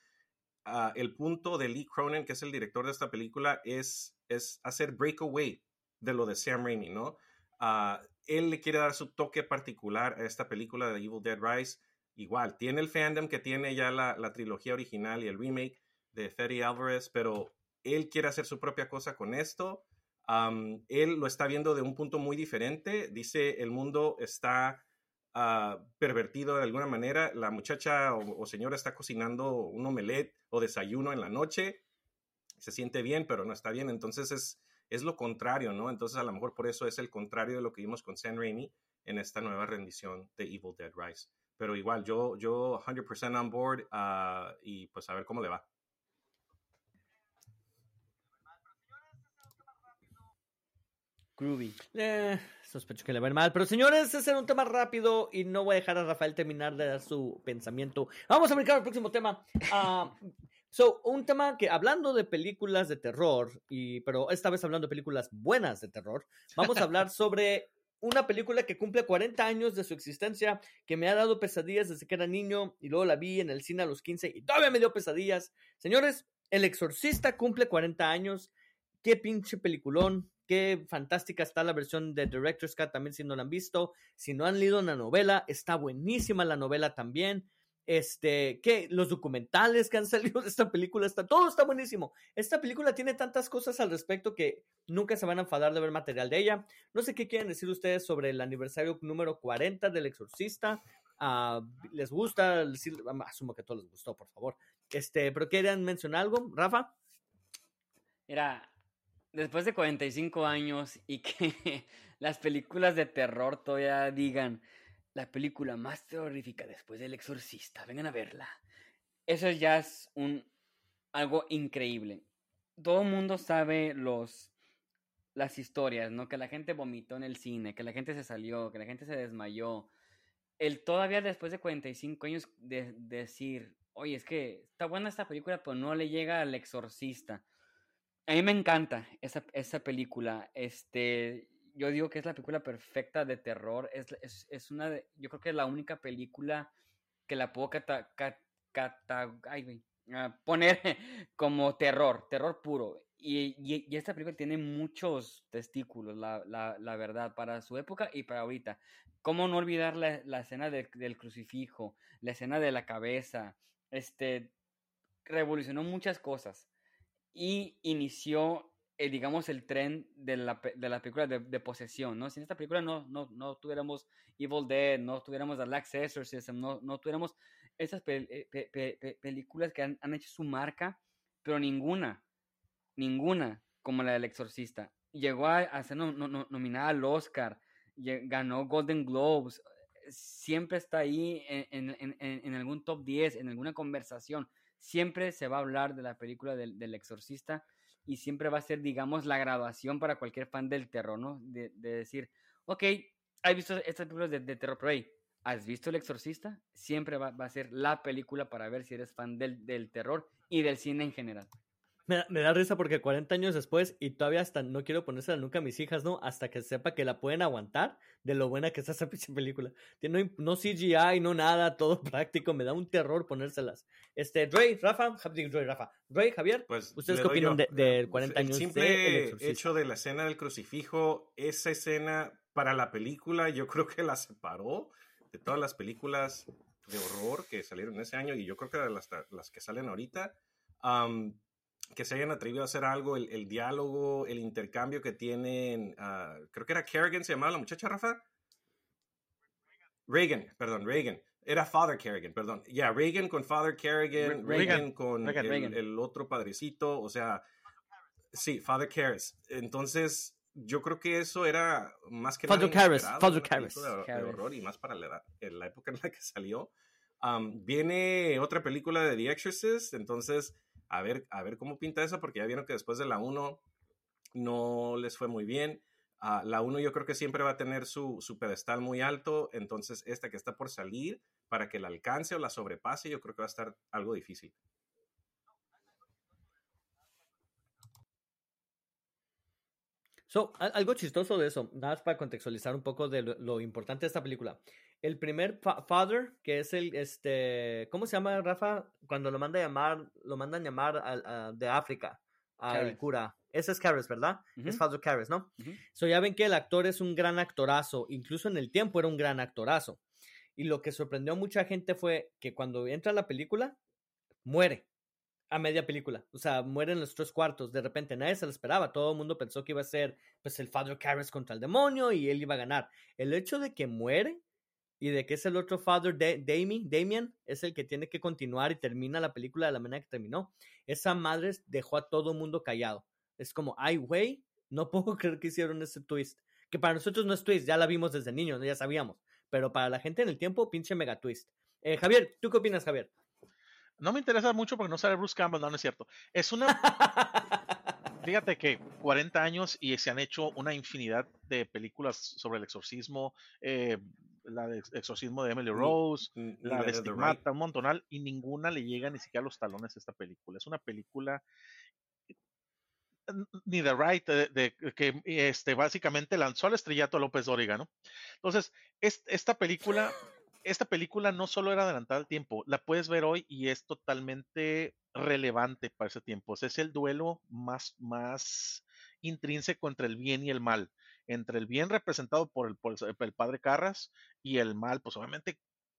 ah, el punto de Lee Cronin, que es el director de esta película, es, es hacer breakaway de lo de Sam Raimi, ¿no? Uh, él le quiere dar su toque particular a esta película de Evil Dead Rise. Igual, tiene el fandom que tiene ya la, la trilogía original y el remake, de Freddy Alvarez, pero él quiere hacer su propia cosa con esto. él lo está viendo de un punto muy diferente. Dice, el mundo está ah, pervertido de alguna manera. La muchacha o, señora está cocinando un omelette o desayuno en la noche. Se siente bien, pero no está bien. Entonces es, es lo contrario, ¿no? Entonces a lo mejor por eso es el contrario de lo que vimos con Sam Raimi en esta nueva rendición de Evil Dead Rise. Pero igual, yo, yo 100% on board ah, y pues a ver cómo le va. Groovy. Eh, sospecho que le va a ir mal. Pero señores, ese era un tema rápido y no voy a dejar a Rafael terminar de dar su pensamiento. Vamos a brincar al próximo tema. Ah, so, un tema que hablando de películas de terror, y, pero esta vez hablando de películas buenas de terror, vamos a hablar sobre una película que cumple 40 años de su existencia, que me ha dado pesadillas desde que era niño y luego la vi en el cine a los 15 y todavía me dio pesadillas. Señores, El Exorcista cumple 40 años. Qué pinche peliculón. Qué fantástica está la versión de Director's Cut también si no la han visto. Si no han leído la novela, está buenísima la novela también. Este, que los documentales que han salido de esta película, está, todo está buenísimo. Esta película tiene tantas cosas al respecto que nunca se van a enfadar de ver material de ella. No sé qué quieren decir ustedes sobre el aniversario número 40 del Exorcista. Uh, ¿Les gusta? Asumo que a todos les gustó, por favor. Este, pero ¿quieren mencionar algo, Rafa? Era después de 45 años y que las películas de terror todavía digan la película más terrorífica después del exorcista, vengan a verla. Eso ya es un algo increíble. Todo el mundo sabe los las historias, ¿no? Que la gente vomitó en el cine, que la gente se salió, que la gente se desmayó. El todavía después de 45 años de, decir, oye, es que está buena esta película, pero no le llega al exorcista. A mí me encanta esa, esa película. Este, yo digo que es la película perfecta de terror. Es, es, es una de, yo creo que es la única película que la puedo cata, ay, uh, poner como terror, terror puro. Y, y, y, esta película tiene muchos testículos, la, la, la, verdad, para su época y para ahorita. ¿Cómo no olvidar la, la escena de, del crucifijo, la escena de la cabeza? Este, revolucionó muchas cosas y inició, eh, digamos, el tren de la, de la película de, posesión, ¿no? Si en esta película no, no, no tuviéramos Evil Dead, no tuviéramos The Last Exorcism, no, no tuviéramos esas pe películas que han, hecho su marca, pero ninguna, ninguna como la del Exorcista. Llegó a, a ser no, no, nominada al Oscar, ganó Golden Globes, siempre está ahí en, en, en, en algún top 10, en alguna conversación siempre se va a hablar de la película del, exorcista y siempre va a ser, digamos, la graduación para cualquier fan del terror, ¿no? De, de decir, ok, has visto estas películas de, de, terror, pero hey, ¿has visto El Exorcista? Siempre va, va, a ser la película para ver si eres fan del, del terror y del cine en general. Me, me, da risa porque 40 años después y todavía hasta no quiero ponérsela nunca a mis hijas, ¿no? Hasta que sepa que la pueden aguantar de lo buena que está esa película. No, no CGI, no nada, todo práctico. Me da un terror ponérselas. Este, Dre, Rafa, Dre, Rafa, Dre, Javier, pues, ¿ustedes qué opinan de, de, 40 años? El simple de hecho de la escena del crucifijo, esa escena para la película, yo creo que la separó de todas las películas de horror que salieron ese año y yo creo que de las, las que salen ahorita. Um, que se hayan atrevido a hacer algo, el, el diálogo, el intercambio que tienen, uh, creo que era Kerrigan, se llamaba la muchacha, Rafa. Reagan, perdón, Reagan. Era Father Kerrigan, perdón. Ya, yeah, Reagan con Father Kerrigan, Reagan, Reagan con Reagan, el, Reagan. el, otro padrecito, o sea, sí, Father Karras. Entonces, yo creo que eso era más que Father nada Karras, Father Karras. De, de, horror y más para la, la época en la que salió. Um, viene otra película de The Exorcist, entonces a ver, a ver cómo pinta eso, porque ya vieron que después de la 1 no les fue muy bien. Uh, la 1 yo creo que siempre va a tener su, pedestal muy alto, entonces esta que está por salir, para que la alcance o la sobrepase, yo creo que va a estar algo difícil. So, algo chistoso de eso, nada más para contextualizar un poco de lo importante de esta película. El primer fa father, que es el, este, ¿cómo se llama, Rafa? Cuando lo manda a llamar, lo mandan llamar a, a, de África, al cura. Ese es Karras, ¿verdad? Uh -huh. Es Father Karras, ¿no? Uh -huh. So ya ven que el actor es un gran actorazo, incluso en el tiempo era un gran actorazo. Y lo que sorprendió a mucha gente fue que cuando entra a la película, muere a media película. O sea, muere en los tres cuartos. De repente nadie se lo esperaba. Todo el mundo pensó que iba a ser pues el Father Karras contra el demonio y él iba a ganar. El hecho de que muere y de que es el otro Father de Damien, Damien es el que tiene que continuar y termina la película de la manera que terminó. Esa madre dejó a todo el mundo callado. Es como, ay, güey, no puedo creer que hicieron ese twist. Que para nosotros no es twist, ya la vimos desde niños, ya sabíamos. Pero para la gente en el tiempo, pinche mega twist. Eh, Javier, ¿tú qué opinas, Javier? No me interesa mucho porque no sale Bruce Campbell, no, no es cierto. Es una. fíjate que 40 años y se han hecho una infinidad de películas sobre el exorcismo, eh, la de exorcismo de Emily Rose, la de Stigmata, un montonal, y ninguna le llega ni siquiera a los talones a esta película. Es una película ni The Right, de, que este, básicamente lanzó al estrellato a López Dóriga, ¿no? Entonces, esta película, esta película no solo era adelantada al tiempo, la puedes ver hoy y es totalmente relevante para ese tiempo. es el duelo más, más intrínseco entre el bien y el mal. Entre el bien representado por el, padre Carras y el mal, pues obviamente,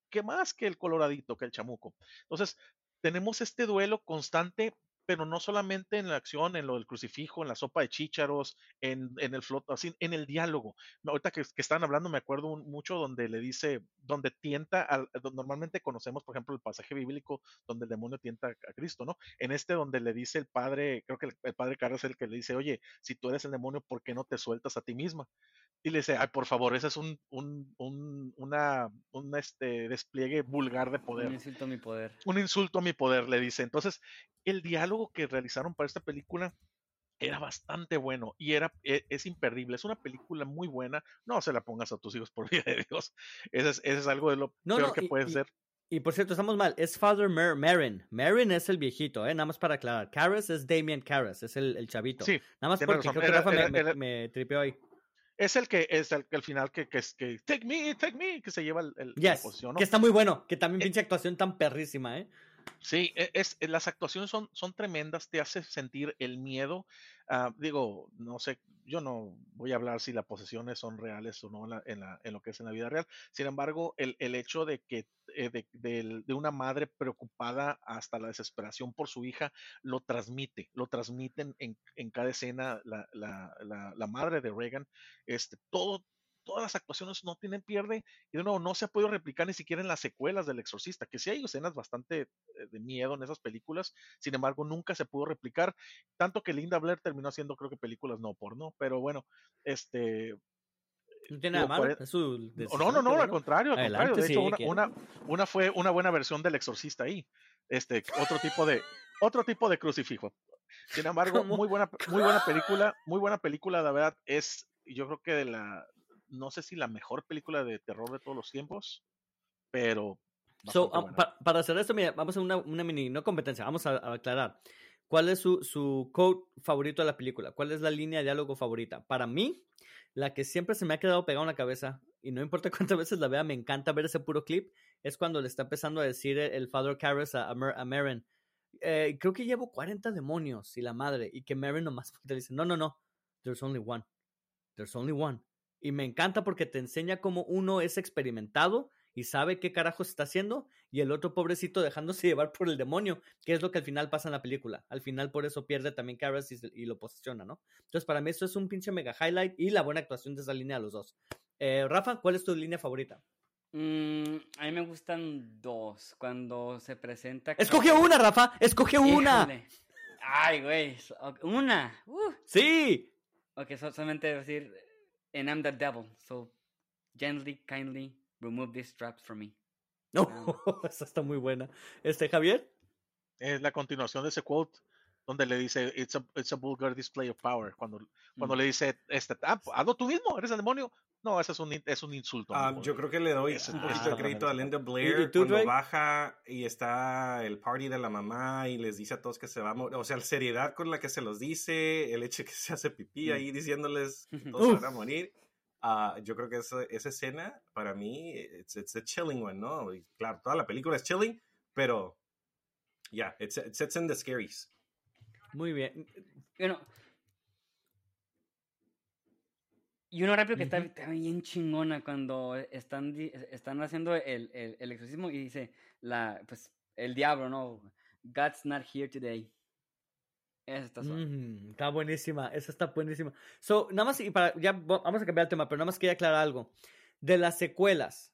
¿qué más que el coloradito, que el chamuco? Entonces, tenemos este duelo constante pero no solamente en la acción, en lo del crucifijo, en la sopa de chícharos, en, en el flot, así, en el diálogo. Ahorita que, que están hablando, me acuerdo mucho donde le dice, donde tienta, al, normalmente conocemos, por ejemplo, el pasaje bíblico donde el demonio tienta a Cristo, ¿no? En este donde le dice el padre, creo que el, padre Carlos es el que le dice, oye, si tú eres el demonio, ¿por qué no te sueltas a ti misma? Y le dice, ay, por favor, ese es un, un, un, una, un este, despliegue vulgar de poder. Un insulto a mi poder. Un insulto a mi poder, le dice. Entonces, el diálogo que realizaron para esta película era bastante bueno y era, e, es, imperdible. Es una película muy buena. No se la pongas a tus hijos por vida de Dios. Ese es, ese es algo de lo peor que puede ser. Y por cierto, estamos mal. Es Father Mer Marin. Marin es el viejito, ¿eh? Nada más para aclarar. Karras es Damien Karras, es el, el chavito. Sí. Nada más porque creo que Rafa me, me, tripeó ahí. Es el que es el que al final que, que, que take me, take me, que se lleva el, el la posición, Que está muy bueno, que también eh pinche actuación tan perrísima, ¿eh? Sí, e, es, las actuaciones son, son tremendas, te hace sentir el miedo. Uh, digo, no sé, yo no voy a hablar si las posesiones son reales o no en, la, en, la, en lo que es en la vida real. Sin embargo, el, el hecho de que eh, de, de, de, una madre preocupada hasta la desesperación por su hija lo transmite, lo transmiten en, en cada escena la, la, madre de Reagan. Este, todo, todas las actuaciones no tienen pierde y de nuevo no se ha podido replicar ni siquiera en las secuelas del Exorcista, que sí hay escenas bastante eh, de miedo en esas películas, sin embargo nunca se pudo replicar, tanto que Linda Blair terminó haciendo creo que películas no por no, pero bueno, este no tiene nada malo. no, no, no, al contrario, al contrario. De hecho, una, una, fue una buena versión del exorcista ahí. Este, otro tipo de, otro tipo de crucifijo. Sin embargo, muy buena, muy buena película, muy buena película, la verdad, es, yo creo que de la, no sé si la mejor película de terror de todos los tiempos, pero... So, para hacer esto, mira, vamos a una, una mini, no competencia, vamos a, aclarar. ¿Cuál es su, su quote favorito de la película? ¿Cuál es la línea de diálogo favorita? Para mí, la que siempre se me ha quedado pegada en la cabeza, y no importa cuántas veces la vea, me encanta ver ese puro clip, es cuando le está empezando a decir el, Father Karras a, a, Marin, eh, creo que llevo 40 demonios y la madre, y que Marin nomás le dice, no, no, no, there's only one, there's only one. Y me encanta porque te enseña cómo uno es experimentado y sabe qué carajo se está haciendo y el otro pobrecito dejándose llevar por el demonio, que es lo que al final pasa en la película. Al final por eso pierde también Karras y, lo posiciona, ¿no? Entonces para mí eso es un pinche mega highlight y la buena actuación de esa línea de los dos. Eh, Rafa, ¿cuál es tu línea favorita? Mm, a mí me gustan dos. Cuando se presenta... Escoge una, Rafa, escoge una. Ay, güey, una. Uh. Sí. Ok, solamente decir and I'm the devil. So gently, kindly remove these straps from me. No, esa está muy buena. Este, Javier. Es la continuación de ese quote donde le dice, it's a, it's a vulgar display of power. Cuando, cuando mm. le dice, este, ah, hazlo tú mismo, eres el demonio. No, ese es un, es un insulto. Ah, yo creo que le doy un poquito de crédito a Linda Blair cuando baja y está el party de la mamá y les dice a todos que se va a morir. O sea, la seriedad con la que se los dice, el hecho de que se hace pipí mm. ahí diciéndoles que todos se van a morir. Uh, yo creo que esa, esa, escena, para mí, it's, it's a chilling one, ¿no? Y claro, toda la película es chilling, pero, ya, yeah, it sets in the scaries. Muy bien. Bueno, y uno rápido que está, bien chingona cuando están, están haciendo el, el, el, exorcismo y dice, la, pues, el diablo, ¿no? God's not here today. Esa está mm, está buenísima, esa está buenísima. So, nada más, y para, ya vamos a cambiar el tema, pero nada más quería aclarar algo. De las secuelas,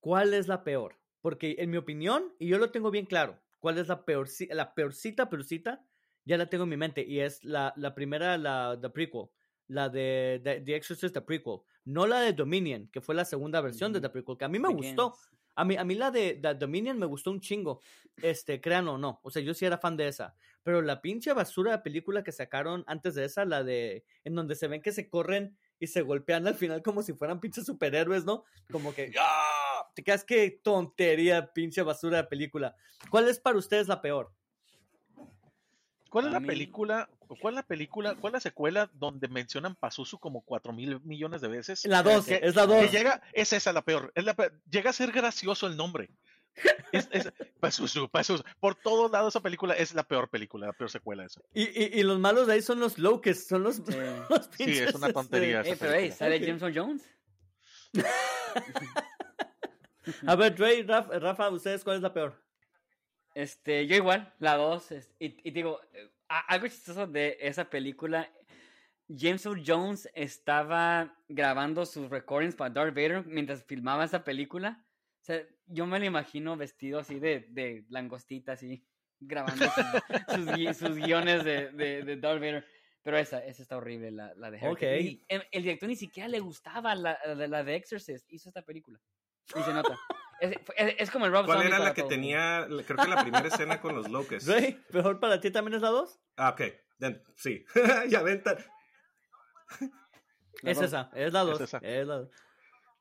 ¿cuál es la peor? Porque en mi opinión, y yo lo tengo bien claro, ¿cuál es la peor, la peorcita, peorcita? Ya la tengo en mi mente, y es la, la primera, la, la prequel la de, The Exorcist, The Prequel. No la de Dominion, que fue la segunda versión de The Prequel, que a mí me gustó. A mí, a mí la de The Dominion me gustó un chingo. Este, crean o no. O sea, yo sí era fan de esa. Pero la pinche basura de película que sacaron antes de esa, la de. En donde se ven que se corren y se golpean al final como si fueran pinches superhéroes, ¿no? Como que. ¡ah! Te quedas que tontería, pinche basura de película. ¿Cuál es para ustedes la peor? ¿Cuál es la mí- película, o cuál es la película, cuál es la secuela donde mencionan Pazuzu como cuatro mil millones de veces? La 2, Que- es la Que 2. llega, es esa la peor, es la peor. Llega a ser gracioso el nombre. Es, es- Pazuzu, Pazuzu. Por todos lados esa película es la peor película, la peor secuela de esa. Y, y, y los malos de ahí son los locusts, son los, Sí. los Sí, pinches. es una este, tontería. Eh, esa pero hey, sale Ok. James Earl Jones. A ver, Dre, Rafa, Rafa, ¿ustedes cuál es la peor? Este, yo igual, la 2. Y, y digo, eh, algo chistoso de esa película, James Earl Jones estaba grabando sus recordings para Darth Vader mientras filmaba esa película. O sea, yo me lo imagino vestido así de, de langostita, así, grabando sus, sus gui- sus guiones de, de, de Darth Vader. Pero esa, esa está horrible, la, la de Harry. Y el, el director ni siquiera le gustaba la, la, la de Exorcist. Hizo esta película. Y se nota. Es, es- es como el Rob ¿Cuál Zombie era la que todo. tenía, creo que la primera escena con los locusts? Dre, ¿mejor para ti también es la 2? Ah, ok. Then, sí. ya ven. tan- Es esa, es la 2. esa. Es la dos.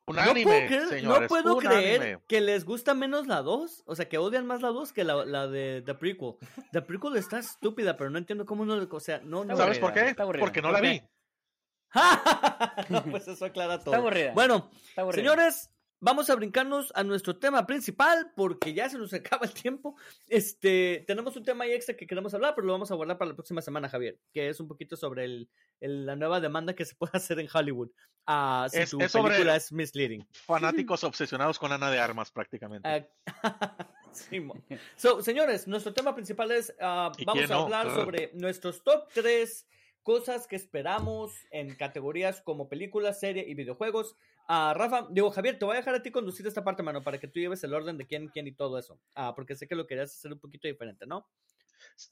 Un No puedo anime, creer, señores. no puedo creer anime. que les gusta menos la 2. O sea, que odian más la 2 que la, la de The Prequel. The Prequel está estúpida, pero no entiendo cómo no. O sea, no, no. ¿Sabes por qué? Porque no ¿Por la vi. no, pues eso aclara todo. Está aburrida. Bueno, Está aburrida. señores, vamos a brincarnos a nuestro tema principal porque ya se nos acaba el tiempo. Este, tenemos un tema ahí extra que queremos hablar, pero lo vamos a guardar para la próxima semana, Javier, que es un poquito sobre el, el- la nueva demanda que se puede hacer en Hollywood. Ah, si Es- tu es sobre- película es misleading. Fanáticos obsesionados con Ana de Armas, prácticamente. Ah, Simón. So, señores, nuestro tema principal es, ¿Y vamos a hablar sobre nuestros top 3 cosas que esperamos en categorías como películas, serie y videojuegos. Ah, Rafa, digo, Javier, te voy a dejar a ti conducir esta parte, mano, para que tú lleves el orden de quién, quién y todo eso. Ah, porque sé que lo querías hacer un poquito diferente, ¿no?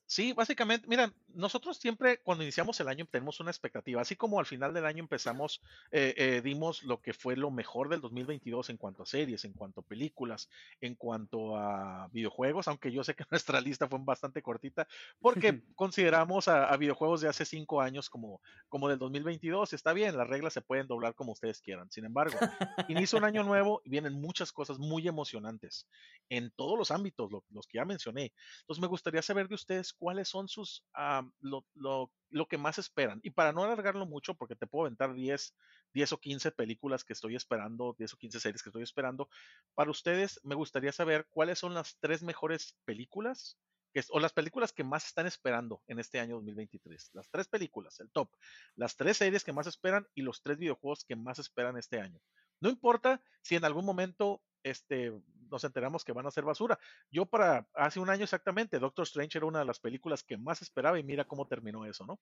Sí, básicamente, mira, nosotros siempre cuando iniciamos el año tenemos una expectativa, así como al final del año empezamos, eh, eh, dimos lo que fue lo mejor del 2022 en cuanto a series, en cuanto a películas, en cuanto a videojuegos, aunque yo sé que nuestra lista fue bastante cortita, porque consideramos a, a videojuegos de hace cinco años como, como del 2022, está bien, las reglas se pueden doblar como ustedes quieran, sin embargo, inicia un año nuevo y vienen muchas cosas muy emocionantes en todos los ámbitos, lo- los que ya mencioné. Entonces me gustaría saber de ustedes cuáles son sus, ah, lo, lo- lo que más esperan. Y para no alargarlo mucho, porque te puedo aventar 10, 10 o 15 películas que estoy esperando, 10 o 15 series que estoy esperando, para ustedes me gustaría saber cuáles son las tres mejores películas que, o las películas que más están esperando en este año 2023. Las tres películas, el top. Las tres series que más esperan y los tres videojuegos que más esperan este año. No importa si en algún momento este, nos enteramos que van a ser basura. Yo para hace un año exactamente, Doctor Strange era una de las películas que más esperaba y mira cómo terminó eso, ¿no?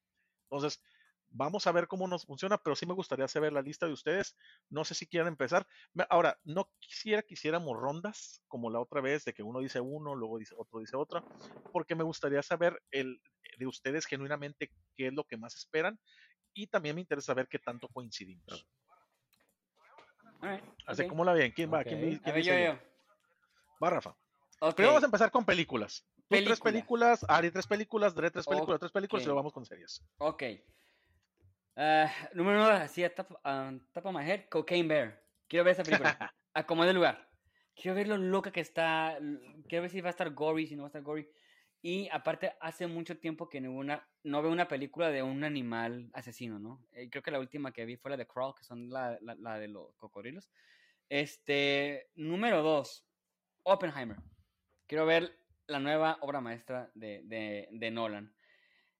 Entonces, vamos a ver cómo nos funciona, pero sí me gustaría saber la lista de ustedes. No sé si quieren empezar. Ahora, no quisiera que hiciéramos rondas como la otra vez, de que uno dice uno, luego dice otro dice otra, porque me gustaría saber el, de ustedes genuinamente qué es lo que más esperan y también me interesa saber qué tanto coincidimos. Alright, Así ok. como la ven, ¿quién va? ¿Quién, A quién ver, dice yo, yo? Va, Rafa. Ok, Primero vamos a empezar con películas. Tú tres Películas. Ari tres películas, Dre tres películas, tres películas y luego vamos con series. Ok. Ah, número uno, así a top, ah, top of my head, Cocaine Bear. Quiero ver esa película. a como de lugar. Quiero ver lo loca que está. Quiero ver si va a estar gory, si no va a estar gory. Y aparte, hace mucho tiempo que no veo una película de un animal asesino, ¿no? Eh, creo que la última que vi fue la de Crawl, que son la, la, de los cocodrilos. Este, número dos, Oppenheimer. Quiero ver la nueva obra maestra de, de, de Nolan.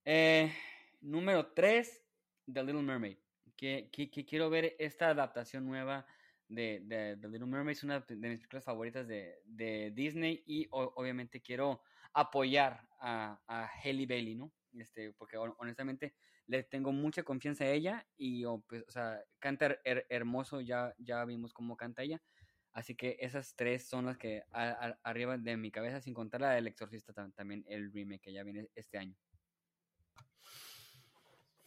Eh, número 3, The Little Mermaid. Que, que- quiero ver esta adaptación nueva de, The Little Mermaid. Es una de mis películas favoritas de, de Disney. Y obviamente quiero apoyar a, a Halle Bailey, ¿no? Este, porque hon- honestamente le tengo mucha confianza a ella. Y, oh, pues, o sea, canta her- her- hermoso. Ya, ya vimos cómo canta ella. Así que esas tres son las que arriba de mi cabeza, sin contar la del Exorcista tam- también, el remake que ya viene este año.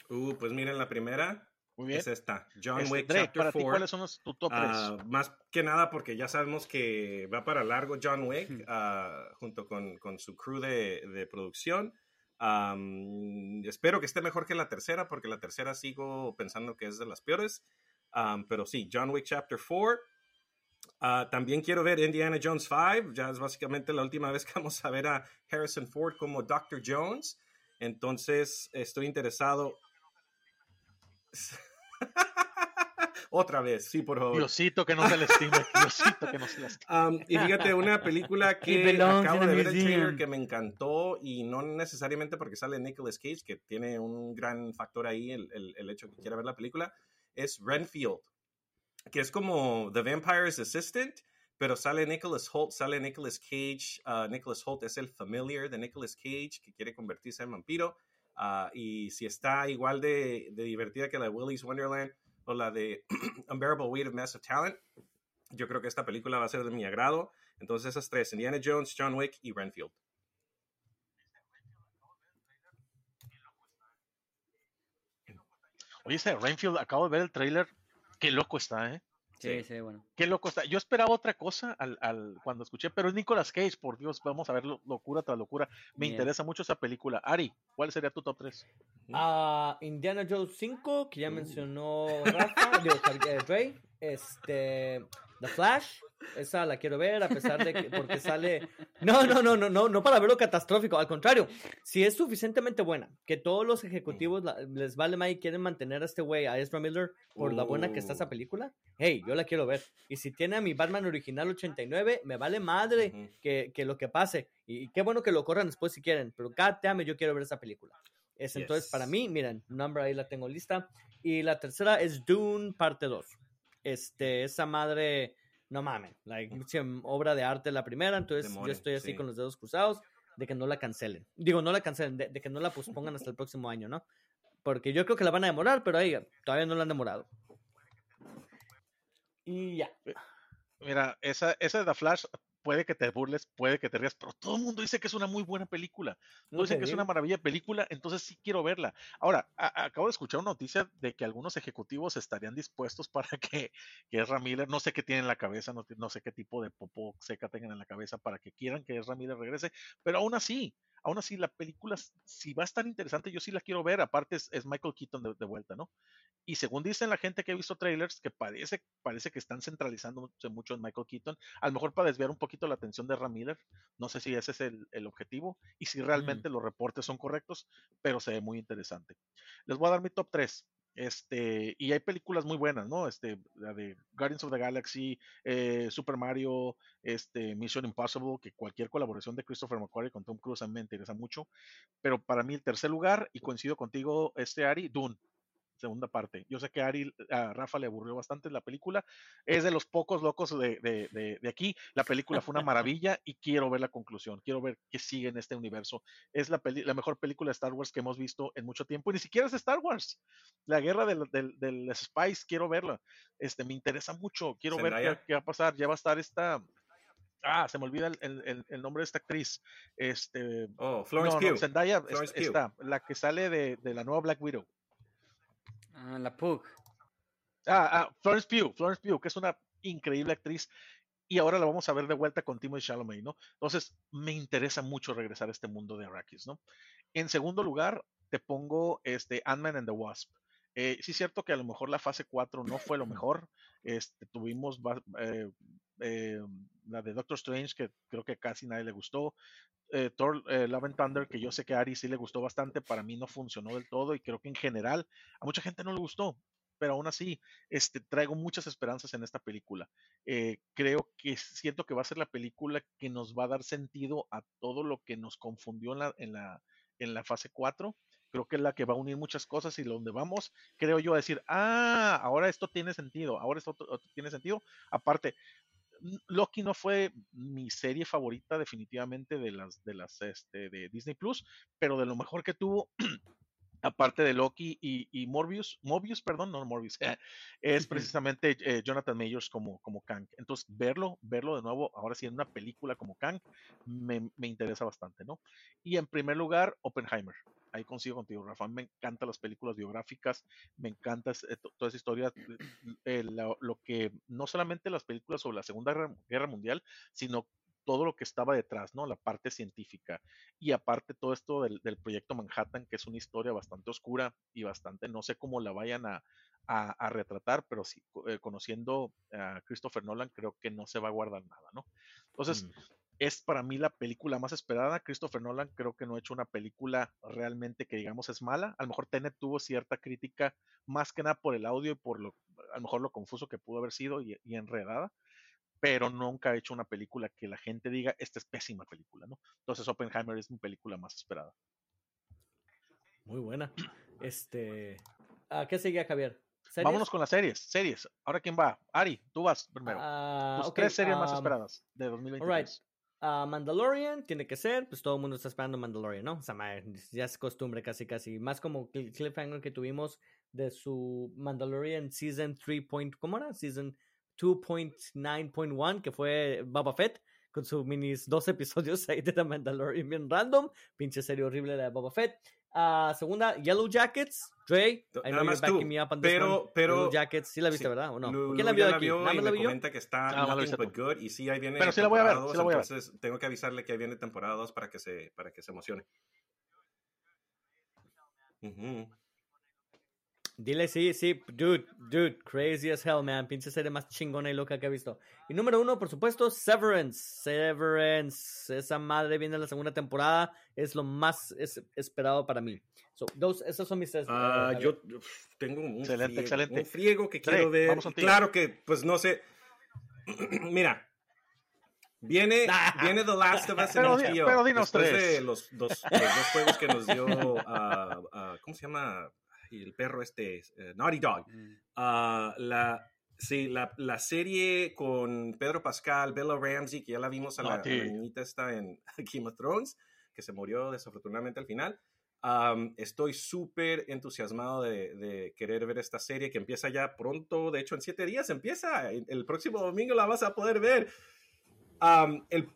Uh, pues miren, la primera, es esta. John Este, Wick Drake, Chapter para ti, 4. ¿cuáles son los, tu top Ah, tres? más que nada porque ya sabemos que va para largo John Wick ah, junto con, con su crew de, de producción. Am, espero que esté mejor que la tercera porque la tercera sigo pensando que es de las peores. Am, pero sí, John Wick Chapter 4. Ah, también quiero ver Indiana Jones 5. Ya es básicamente la última vez que vamos a ver a Harrison Ford como Dr. Jones. Entonces estoy interesado. Otra vez, sí, por favor. Diosito que no se lastime, Diosito que no se lastime. Um, y fíjate, una película que acabo de ver el trailer que me encantó y no necesariamente porque sale Nicolas Cage, que tiene un gran factor ahí, el, el, el hecho que quiera ver la película, es Renfield, que es como The Vampire's Assistant, pero sale Nicholas Holt, sale Nicolas Cage. Uh, Nicholas Holt es el familiar de Nicolas Cage que quiere convertirse en vampiro. Uh, y si está igual de, de divertida que la de Willy's Wonderland o la de Unbearable Weight of Massive Talent, yo creo que esta película va a ser de mi agrado. Entonces esas tres, Indiana Jones, John Wick y Renfield. Oye, ese Rainfield, acabo de ver el trailer. Qué loco está, ¿eh? Sí, sí, bueno. Qué loco está. Yo esperaba otra cosa al, al, cuando escuché, pero es Nicolas Cage, por Dios, vamos a ver lo- locura tras locura. Me Bien. interesa mucho esa película. Ari, ¿cuál sería tu top 3? Ah, Indiana Jones 5, que ya Uh. mencionó Rafa, digo, eh, Dre. Este, The Flash, esa la quiero ver, a pesar de que, porque sale. No, no, no, no, no, no para verlo catastrófico, al contrario, si es suficientemente buena, que todos los ejecutivos la- les vale más y quieren mantener a este güey, a Ezra Miller, por la buena que está esa Uh. película, hey, yo la quiero ver. Y si tiene a mi Batman original 89, me vale madre Ujú. que, que lo que pase. Y, y qué bueno que lo corran después si quieren, pero it, yo quiero ver esa película. Es entonces para Yes. mí, miren, number ahí la tengo lista. Y la tercera es Dune parte 2. Este, esa madre, no mames, like, obra de arte la primera, entonces yo estoy así sí. con los dedos cruzados de que no la cancelen. Digo, no la cancelen, de, de que no la pospongan hasta el próximo año, ¿no? Porque yo creo que la van a demorar, pero ahí todavía no la han demorado. Y ya. Mira, esa, esa de The Flash puede que te burles, puede que te rías, pero todo el mundo dice que es una muy buena película. No dicen que es digo. una maravilla de película, entonces sí quiero verla. Ahora, a- acabo de escuchar una noticia de que algunos ejecutivos estarían dispuestos para que, que Ezra Miller, no sé qué tienen en la cabeza, no, no sé qué tipo de popó seca tengan en la cabeza para que quieran que Ezra Miller regrese, pero aún así, aún así la película, si va a estar interesante, yo sí la quiero ver, aparte es, es Michael Keaton de, de vuelta, ¿no? Y según dicen la gente que ha visto trailers, que parece, parece que están centralizándose mucho en Michael Keaton, a lo mejor para desviar un poquito la atención de Ram Miller, no sé si ese es el, el objetivo y si realmente los reportes son correctos, pero se ve muy interesante. Les voy a dar mi top 3. Este, y hay películas muy buenas, ¿no? Este, la de Guardians of the Galaxy, eh, Super Mario, este, Mission Impossible, que cualquier colaboración de Christopher McQuarrie con Tom Cruise a mí me interesa mucho. Pero para mí el tercer lugar, y coincido contigo, este Ari, Dune segunda parte. Yo sé que a Ari, a Rafa le aburrió bastante la película. Es de los pocos locos de, de, de, de, aquí. La película fue una maravilla y quiero ver la conclusión. Quiero ver qué sigue en este universo. Es la, peli la mejor película de Star Wars que hemos visto en mucho tiempo. Y ni siquiera es Star Wars. La guerra del, del, del Spice, quiero verla. Este, me interesa mucho. Quiero Zendaya. ver qué, qué, va a pasar. Ya va a estar esta. Ah, se me olvida el, el, el nombre de esta actriz. Este. Oh, Florence no, Pugh. No, Zendaya Florence está, está, la que sale de, de la nueva Black Widow. Ah, la Pug. Ah, ah, Florence Pugh, Florence Pugh, que es una increíble actriz. Y ahora la vamos a ver de vuelta con Timothée Chalamet, ¿no? Entonces, me interesa mucho regresar a este mundo de Arrakis, ¿no? En segundo lugar, te pongo este Ant-Man and the Wasp. Eh, sí es cierto que a lo mejor la fase 4 no fue lo mejor. Este, tuvimos eh, eh, la de Doctor Strange, que creo que casi nadie le gustó. Eh, Thor eh, Love and Thunder, que yo sé que a Ari sí le gustó bastante, para mí no funcionó del todo y creo que en general a mucha gente no le gustó, pero aún así este, traigo muchas esperanzas en esta película. Eh, creo que siento que va a ser la película que nos va a dar sentido a todo lo que nos confundió en la, en la, en la fase 4 creo que es la que va a unir muchas cosas y donde vamos, creo yo, a decir, ah, ahora esto tiene sentido, ahora esto, esto tiene sentido. Aparte, Loki no fue mi serie favorita definitivamente de las de las este, de Disney Plus, pero de lo mejor que tuvo aparte de Loki y, y, Morbius, Mobius, perdón, no Morbius, es precisamente eh, Jonathan Majors como, como Kang. Entonces, verlo, verlo de nuevo, ahora sí en una película como Kang, me, me, interesa bastante, ¿no? Y en primer lugar, Oppenheimer. Ahí consigo contigo, Rafa. Me encantan las películas biográficas, me encanta eh, toda esa historia, eh, lo, que no solamente las películas sobre la Segunda Guerra Mundial, sino todo lo que estaba detrás, ¿no? La parte científica. Y aparte todo esto del, del proyecto Manhattan, que es una historia bastante oscura y bastante, no sé cómo la vayan a, a, retratar, pero sí, eh, conociendo a Christopher Nolan, creo que no se va a guardar nada, ¿no? Entonces, mm. Es para mí la película más esperada. Christopher Nolan creo que no ha hecho una película realmente que digamos es mala. A lo mejor Tenet tuvo cierta crítica, más que nada por el audio y por lo, a lo mejor lo confuso que pudo haber sido y, y enredada pero nunca ha hecho una película que la gente diga, esta es pésima película, ¿no? Entonces Oppenheimer es mi película más esperada. Muy buena. Este, ¿a qué seguía Javier? Vámonos con las series. Series. Ahora quién va? Ari, tú vas primero. Uh, Tus tres series más esperadas de 2023. Uh, Mandalorian tiene que ser, pues todo el mundo está esperando Mandalorian, ¿no? O ya es costumbre casi, casi. Más como cliffhanger que tuvimos de su Mandalorian Season 3. ¿Cómo era? Season 2.9.1, que fue Boba Fett, con sus minis dos episodios ahí de The Mandalorian bien random. Pinche serie horrible de Boba Fett. Uh, segunda, Yellow Jackets. Dre, I know you're backing me up on this pero, one. Pero, Yellow Jackets, sí la viste, sí, ¿verdad? ¿O no? ¿Quién la vio aquí? Vio ¿Nada y me comenta que está ah, nothing but good. Y sí, ahí viene Pero sí la voy a ver, sí la voy a ver. Entonces, tengo que avisarle que ahí viene temporada 2 para que se, para que se emocione. Uh -huh. Dile sí, sí, dude, dude, crazy as hell, man. Pinche serie más chingona y loca que he visto. Y número uno, por supuesto, Severance. Severance, esa madre viene en la segunda temporada. Es lo más esperado para mí. So, dos, esos son mis tres. Uh, yo tengo un, excelente, friego, excelente. un friego que quiero ver. Claro que, pues no sé. Mira, Viene, viene The Last of Us en HBO. Pero dinos después tres. de los dos, los dos juegos que nos dio, uh, uh, ¿cómo se llama? Y el perro este, uh, Naughty Dog. Mm. Uh, la, sí, la, la, serie con Pedro Pascal, Bella Ramsey, que ya la vimos a la, a la niñita esta en Game of Thrones, que se murió desafortunadamente al final. Um, estoy súper entusiasmado de, de, querer ver esta serie que empieza ya pronto, de hecho en siete días empieza, el, el próximo domingo la vas a poder ver. Um, el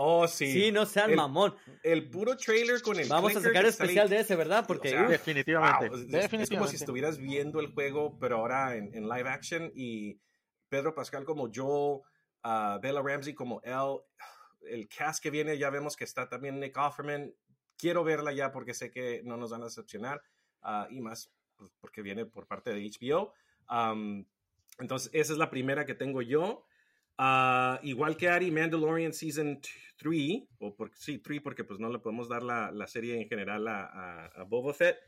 Oh, sí. Sí, no sean mamón. El puro trailer con el. Vamos a sacar especial de ese, ¿verdad? Porque. O sea, definitivamente, wow, definitivamente. Es, como si estuvieras viendo el juego, pero ahora en, en live action. Y Pedro Pascal como Joel, uh, Bella Ramsey como Elle. El cast que viene, ya vemos que está también Nick Offerman. Quiero verla ya porque sé que no nos van a decepcionar. Uh, y más porque viene por parte de HBO. Um, entonces, esa es la primera que tengo yo. Uh, igual que Ari, Mandalorian Season 3, o por, sí, 3 porque pues no le podemos dar la, la serie en general a, a, a Boba Fett.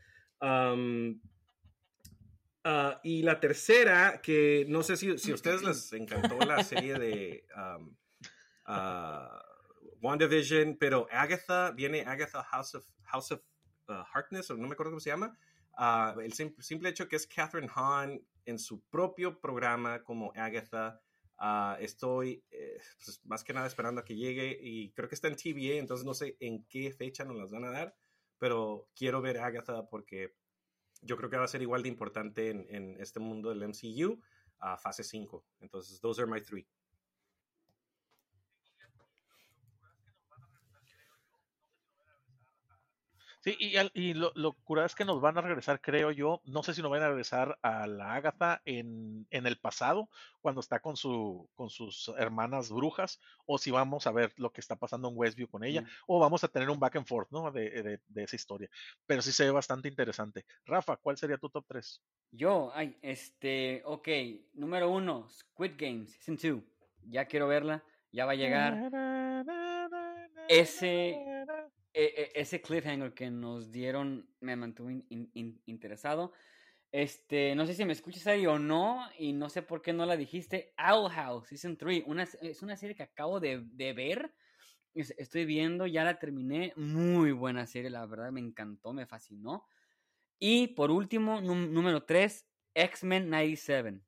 Um, uh, y la tercera, que no sé si, si a ustedes les encantó la serie de um, uh, WandaVision, pero Agatha, viene Agatha House of, House of Harkness, o no me acuerdo cómo se llama. el simple, simple hecho que es Catherine Hahn en su propio programa como Agatha. Uh, estoy eh, pues, más que nada esperando a que llegue y creo que está en TVA, entonces no sé en qué fecha nos las van a dar, pero quiero ver a Agatha porque yo creo que va a ser igual de importante en, en este mundo del MCU a fase 5. Entonces, those are my three. Sí, y, y lo, lo cura es que nos van a regresar, creo yo, no sé si nos van a regresar a la Agatha en, en el pasado, cuando está con, su, con sus hermanas brujas, o si vamos a ver lo que está pasando en Westview con ella, mm. o vamos a tener un back and forth, ¿no? De, de, de, esa historia. Pero sí se ve bastante interesante. Rafa, ¿cuál sería tu top 3? Yo, ay, este, ok, número uno, Squid Games, Season 2. Ya quiero verla, ya va a llegar. Ese e, e, ese cliffhanger que nos dieron me mantuvo in, in, interesado. Este, no sé si me escuchas ahí o no, y no sé por qué no la dijiste. Owl House, Season 3, una, es una serie que acabo de, de ver. Estoy viendo, ya la terminé. Muy buena serie, la verdad, me encantó, me fascinó. Y por último, número 3, X-Men 97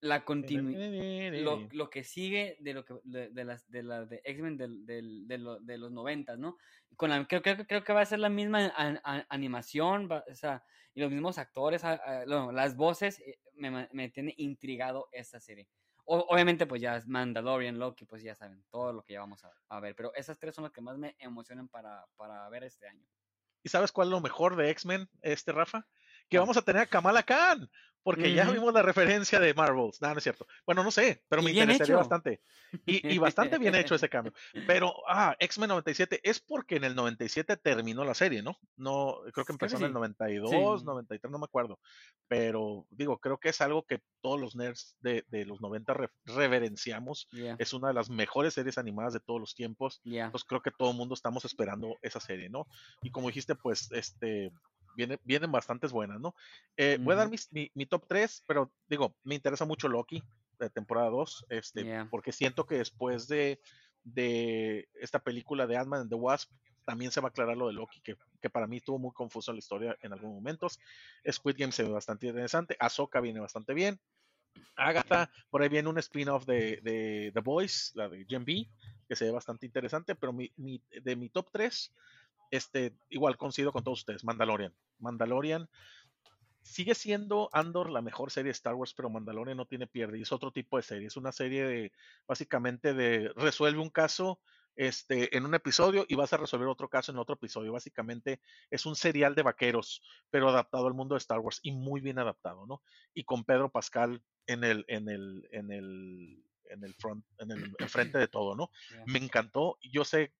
la continuidad, lo, lo, que sigue de lo que de, de las de la de X-Men de, de, lo, de, los noventas, ¿no? Con la, creo, creo, creo, que va a ser la misma animación, va, o sea, y los mismos actores, a, no, las voces, eh, me, me, tiene intrigado esta serie. O, obviamente, pues ya es Mandalorian, Loki, pues ya saben, todo lo que ya vamos a, ver, pero esas tres son las que más me emocionan para, para ver este año. ¿Y sabes cuál es lo mejor de X-Men, este Rafa? Que vamos a tener a Kamala Khan porque ya vimos la referencia de Marvels. No, no es cierto. Bueno, no sé, pero me interesaría bastante. Y, bastante bien hecho ese cambio. Pero, ah, X-Men 97 es porque en el 97 terminó la serie, ¿no? No, creo que empezó en el 92, 93, no me acuerdo. Pero, digo, creo que es algo que todos los nerds de, los 90 reverenciamos. Es una de las mejores series animadas de todos los tiempos. Pues creo que todo el mundo estamos esperando esa serie, ¿no? Y como dijiste, pues, este, vienen bastantes buenas, ¿no? Eh, voy a dar mi, top 3, pero digo, me interesa mucho Loki, de temporada 2, este, porque siento que después de, de esta película de Ant-Man and the Wasp, también se va a aclarar lo de Loki, que, que, para mí estuvo muy confuso la historia en algunos momentos. Squid Game se ve bastante interesante, Ahsoka viene bastante bien. Agatha, por ahí viene un spin-off de, de, The Boys, la de Gen B, que se ve bastante interesante, pero mi, mi, de mi top 3, este, igual coincido con todos ustedes, Mandalorian. Mandalorian sigue siendo Andor la mejor serie de Star Wars, pero Mandalorian no tiene pierde. Y es otro tipo de serie. Es una serie de, básicamente, de resuelve un caso este, en un episodio y vas a resolver otro caso en otro episodio. Básicamente es un serial de vaqueros, pero adaptado al mundo de Star Wars y muy bien adaptado, ¿no? Y con Pedro Pascal en el, en el, en el, en el front, en el frente de todo, ¿no? Me encantó. Yo sé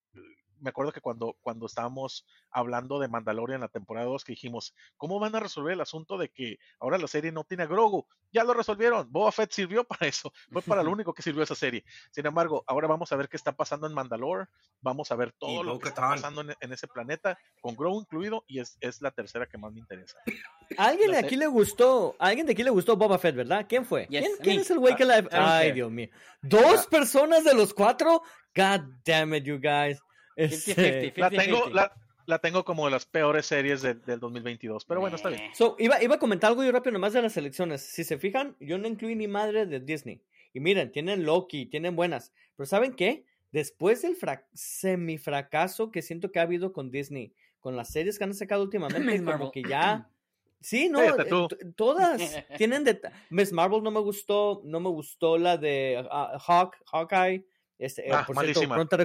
me acuerdo que cuando, cuando estábamos hablando de Mandalorian en la temporada 2, que dijimos, ¿cómo van a resolver el asunto de que ahora la serie no tiene a Grogu? Ya lo resolvieron. Boba Fett sirvió para eso. Fue para lo único que sirvió esa serie. Sin embargo, ahora vamos a ver qué está pasando en Mandalore. Vamos a ver todo lo que está pasando en, ese planeta, con Grogu incluido, y es, es la tercera que más me interesa. alguien de aquí le gustó, alguien de aquí le gustó Boba Fett, ¿verdad? ¿Quién fue? ¿Quién, es el güey que la... Ay, Dios mío. ¿Dos personas de los cuatro? God damn it, you guys. Este, la, tengo, la, tengo como de las peores series del 2022, pero bueno, está bien. iba, iba a comentar algo yo rápido nomás de las elecciones. Si se fijan, yo no incluí ni madre de Disney. Y miren, tienen Loki, tienen buenas. Pero ¿saben qué? Después del semifracaso que siento que ha habido con Disney, con las series que han sacado últimamente, como que ya... Sí, no, eh, todas tienen de... Miss Marvel no me gustó, no me gustó la de uh, Hawk, Hawkeye. Este, eh, ah, por cierto, pronto,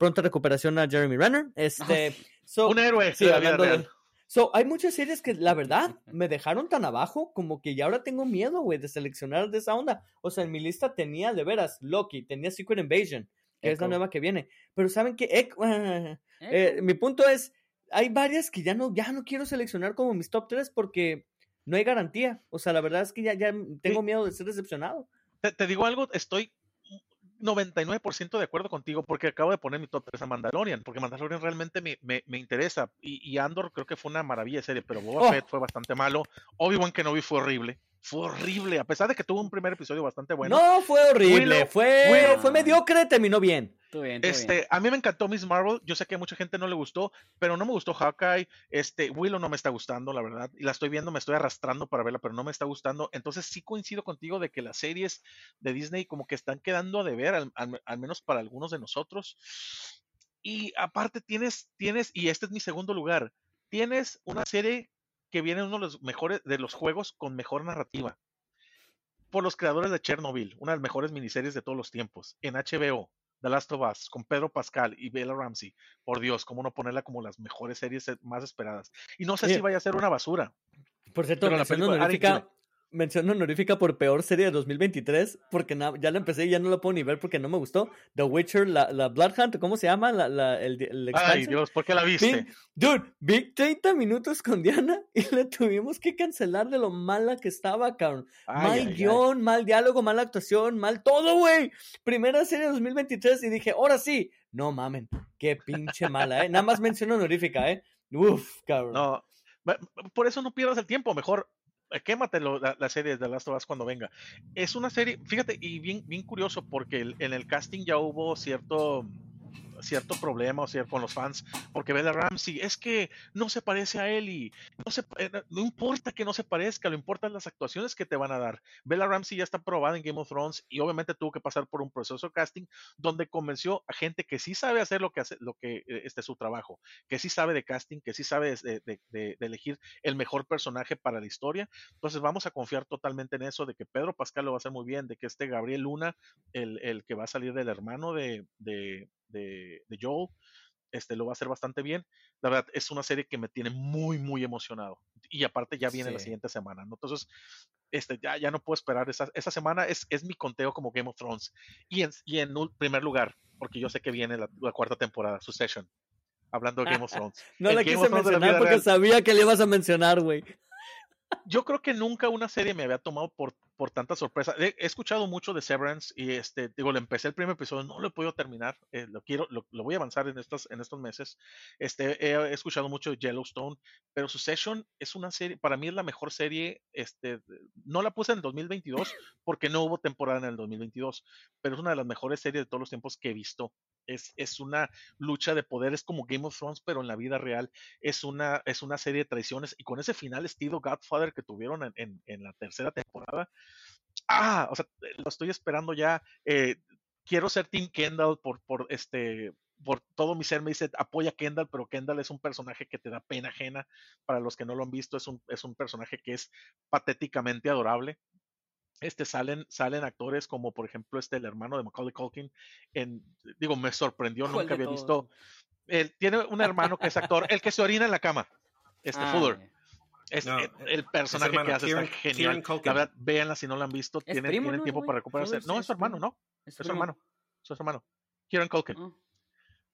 pronta recuperación a Jeremy Renner. Este, un héroe. Sí, hablando de, So, hay muchas series que la verdad me dejaron tan abajo como que ya ahora tengo miedo, güey, de seleccionar de esa onda. O sea, en mi lista tenía de veras Loki, tenía Secret Invasion, que es la nueva que viene. Pero saben que eh, mi punto es, hay varias que ya no, ya no quiero seleccionar como mis top 3 porque no hay garantía. O sea, la verdad es que ya, ya tengo miedo de ser decepcionado. te digo algo, estoy 99% de acuerdo contigo porque acabo de poner mi top 3 a Mandalorian, porque Mandalorian realmente me, me, me interesa y, Andor creo que fue una maravilla de serie, pero Boba oh. Fett fue bastante malo, Obi-Wan Kenobi fue horrible, fue horrible, a pesar de que tuvo un primer episodio bastante bueno. No, fue horrible, fue, fue mediocre, terminó bien este, A mí me encantó Miss Marvel. Yo sé que a mucha gente no le gustó, pero no me gustó Hawkeye. Este, Willow no me está gustando, la verdad. Y la estoy viendo, me estoy arrastrando para verla, pero no me está gustando. Entonces sí coincido contigo de que las series de Disney como que están quedando a deber, al, al, menos para algunos de nosotros. Y aparte tienes, tienes, y este es mi segundo lugar, tienes una serie que viene uno de los mejores de los juegos con mejor narrativa. Por los creadores de Chernobyl, una de las mejores miniseries de todos los tiempos, en HBO. The Last of Us, con Pedro Pascal y Bella Ramsey. Por Dios, ¿cómo no ponerla como las mejores series más esperadas? Y no sé si vaya a ser una basura. Por cierto, la película, mención honorífica por peor serie de 2023, porque ya la empecé y ya no la puedo ni ver porque no me gustó. The Witcher, la, la Blood Hunt, ¿cómo se llama? La, la, el, el Ay, Dios, ¿por qué la viste? dude, vi 30 minutos con Diana y la tuvimos que cancelar de lo mala que estaba, cabrón. mal guion, mal diálogo, mala actuación, mal todo, güey. Primera serie de 2023 y dije, ahora sí. No mamen, qué pinche mala, ¿eh? Nada más mención honorífica, ¿eh? Uf, cabrón. No, por eso no pierdas el tiempo, mejor eh, quématelo la, la, serie de Last of Us cuando venga. Es una serie, fíjate, y bien, bien curioso, porque en el casting ya hubo cierto cierto problema o sea, con los fans, porque Bella Ramsey es que no se parece a él y no, se, eh, no importa que no se parezca, lo importan las actuaciones que te van a dar. Bella Ramsey ya está probada en Game of Thrones y obviamente tuvo que pasar por un proceso de casting donde convenció a gente que sí sabe hacer lo que hace, lo que eh, este es su trabajo, que sí sabe de casting, que sí sabe de, elegir el mejor personaje para la historia. Entonces vamos a confiar totalmente en eso, de que Pedro Pascal lo va a hacer muy bien, de que este Gabriel Luna, el, el que va a salir del hermano de, de, Joel, este, lo va a hacer bastante bien. La verdad, es una serie que me tiene muy, muy emocionado. Y aparte ya viene la siguiente semana, ¿no? Entonces, este, ya, ya no puedo esperar. Esa, esa semana es, es mi conteo como Game of Thrones. Y en, y en primer lugar, porque yo sé que viene la, la cuarta temporada, Succession. Hablando de Game of Thrones. No El la Game quise de la mencionar porque real. sabía que le ibas a mencionar, güey. Yo creo que nunca una serie me había tomado por, por tanta sorpresa. He, escuchado mucho de Severance y este, digo, le empecé el primer episodio, no lo he podido terminar, eh, lo quiero, lo, voy a avanzar en estos, en estos meses. Este, he, escuchado mucho de Yellowstone, pero Succession es una serie, para mí es la mejor serie, este, no la puse en el 2022 porque no hubo temporada en el 2022, pero es una de las mejores series de todos los tiempos que he visto. Es, es una lucha de poder, es como Game of Thrones, pero en la vida real es una, es una serie de traiciones y con ese final estilo Godfather que tuvieron en, en- la tercera temporada. Ah, o sea, eh, lo estoy esperando ya. eh, quiero ser Tim Kendall por, por este por todo mi ser me dice apoya a Kendall, pero Kendall es un personaje que te da pena ajena. Para los que no lo han visto, es un, es un personaje que es patéticamente adorable. Este salen, salen actores como por ejemplo este el hermano de Macaulay Culkin. En, digo, me sorprendió, ¿Cuál nunca había visto. Él tiene un hermano que es actor, el que se orina en la cama. Este Ah, Fuller. Es, No, el, el personaje hermano, que hace Kieran- está genial. La verdad, véanla si no la han visto. Es Tienen, primo, tienen ¿no, tiempo para recuperarse. No, es su hermano. ¿no? Es su hermano. Es su hermano. Kieran Culkin. Ah,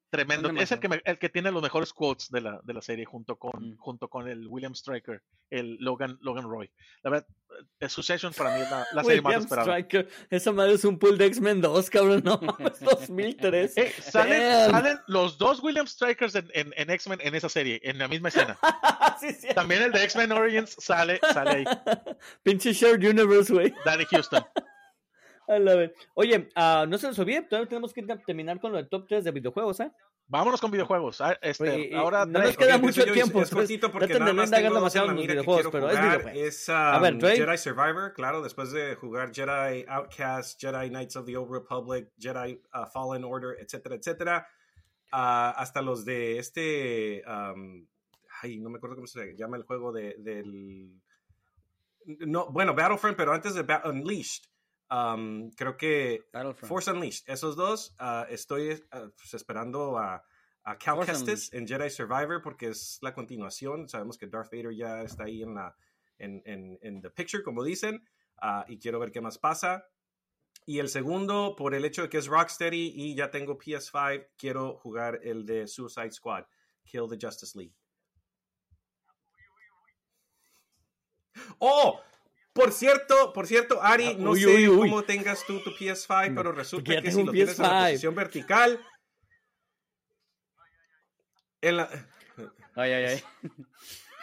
Tremendo. ¿Dónde Es el que, me- el que tiene los mejores quotes de la, de la serie junto con, Mm. junto con el William Stryker, el Logan, Logan Roy. La verdad, eh, Succession para mí es la, la serie más esperada. Stryker. Esa madre es un pool de X-Men 2, cabrón. No mames, 2003. Eh, salen, salen los dos William Strikers en, en, en X-Men en esa serie, en la misma escena. sí, sí. También el de X-Men Origins sale, sale ahí. Pinche Shared Universe, güey. Danny Houston. Oye, ah, no se nos olvide, todavía tenemos que terminar con lo del top 3 de videojuegos, ¿eh? Vámonos con videojuegos. Ah, Este, Oye, ahora no nos queda mucho tiempo, Es entonces, cortito porque nada no más tengo dos en demasiado la en los mira que videojuegos, quiero pero es jugar. videojuego. Es A ver, um, Drake. Jedi Survivor, claro, después de jugar Jedi Outcast, Jedi Knights of the Old Republic, Jedi uh, Fallen Order, etcétera, etcétera, ah, hasta los de este, um, ay, no me acuerdo cómo se llama el juego de, del, no, bueno, Battlefront, pero antes de Ba- Unleashed, um, creo que. Force Unleashed, esos dos, ah, estoy ah, pues, esperando a, a Cal Force Kestis en Jedi Survivor porque es la continuación. Sabemos que Darth Vader ya está ahí en la en, en, en the picture, como dicen, ah, y quiero ver qué más pasa. Y el segundo, por el hecho de que es Rocksteady y ya tengo PS5, quiero jugar el de Suicide Squad, Kill the Justice League. ¡Oh! Por cierto, por cierto, Ari, no Uy, sé uy, uy. cómo tengas tú tu PS5, pero porque resulta ya que si un lo tienes en la PS5. posición vertical, en la... Ay, ay, ay.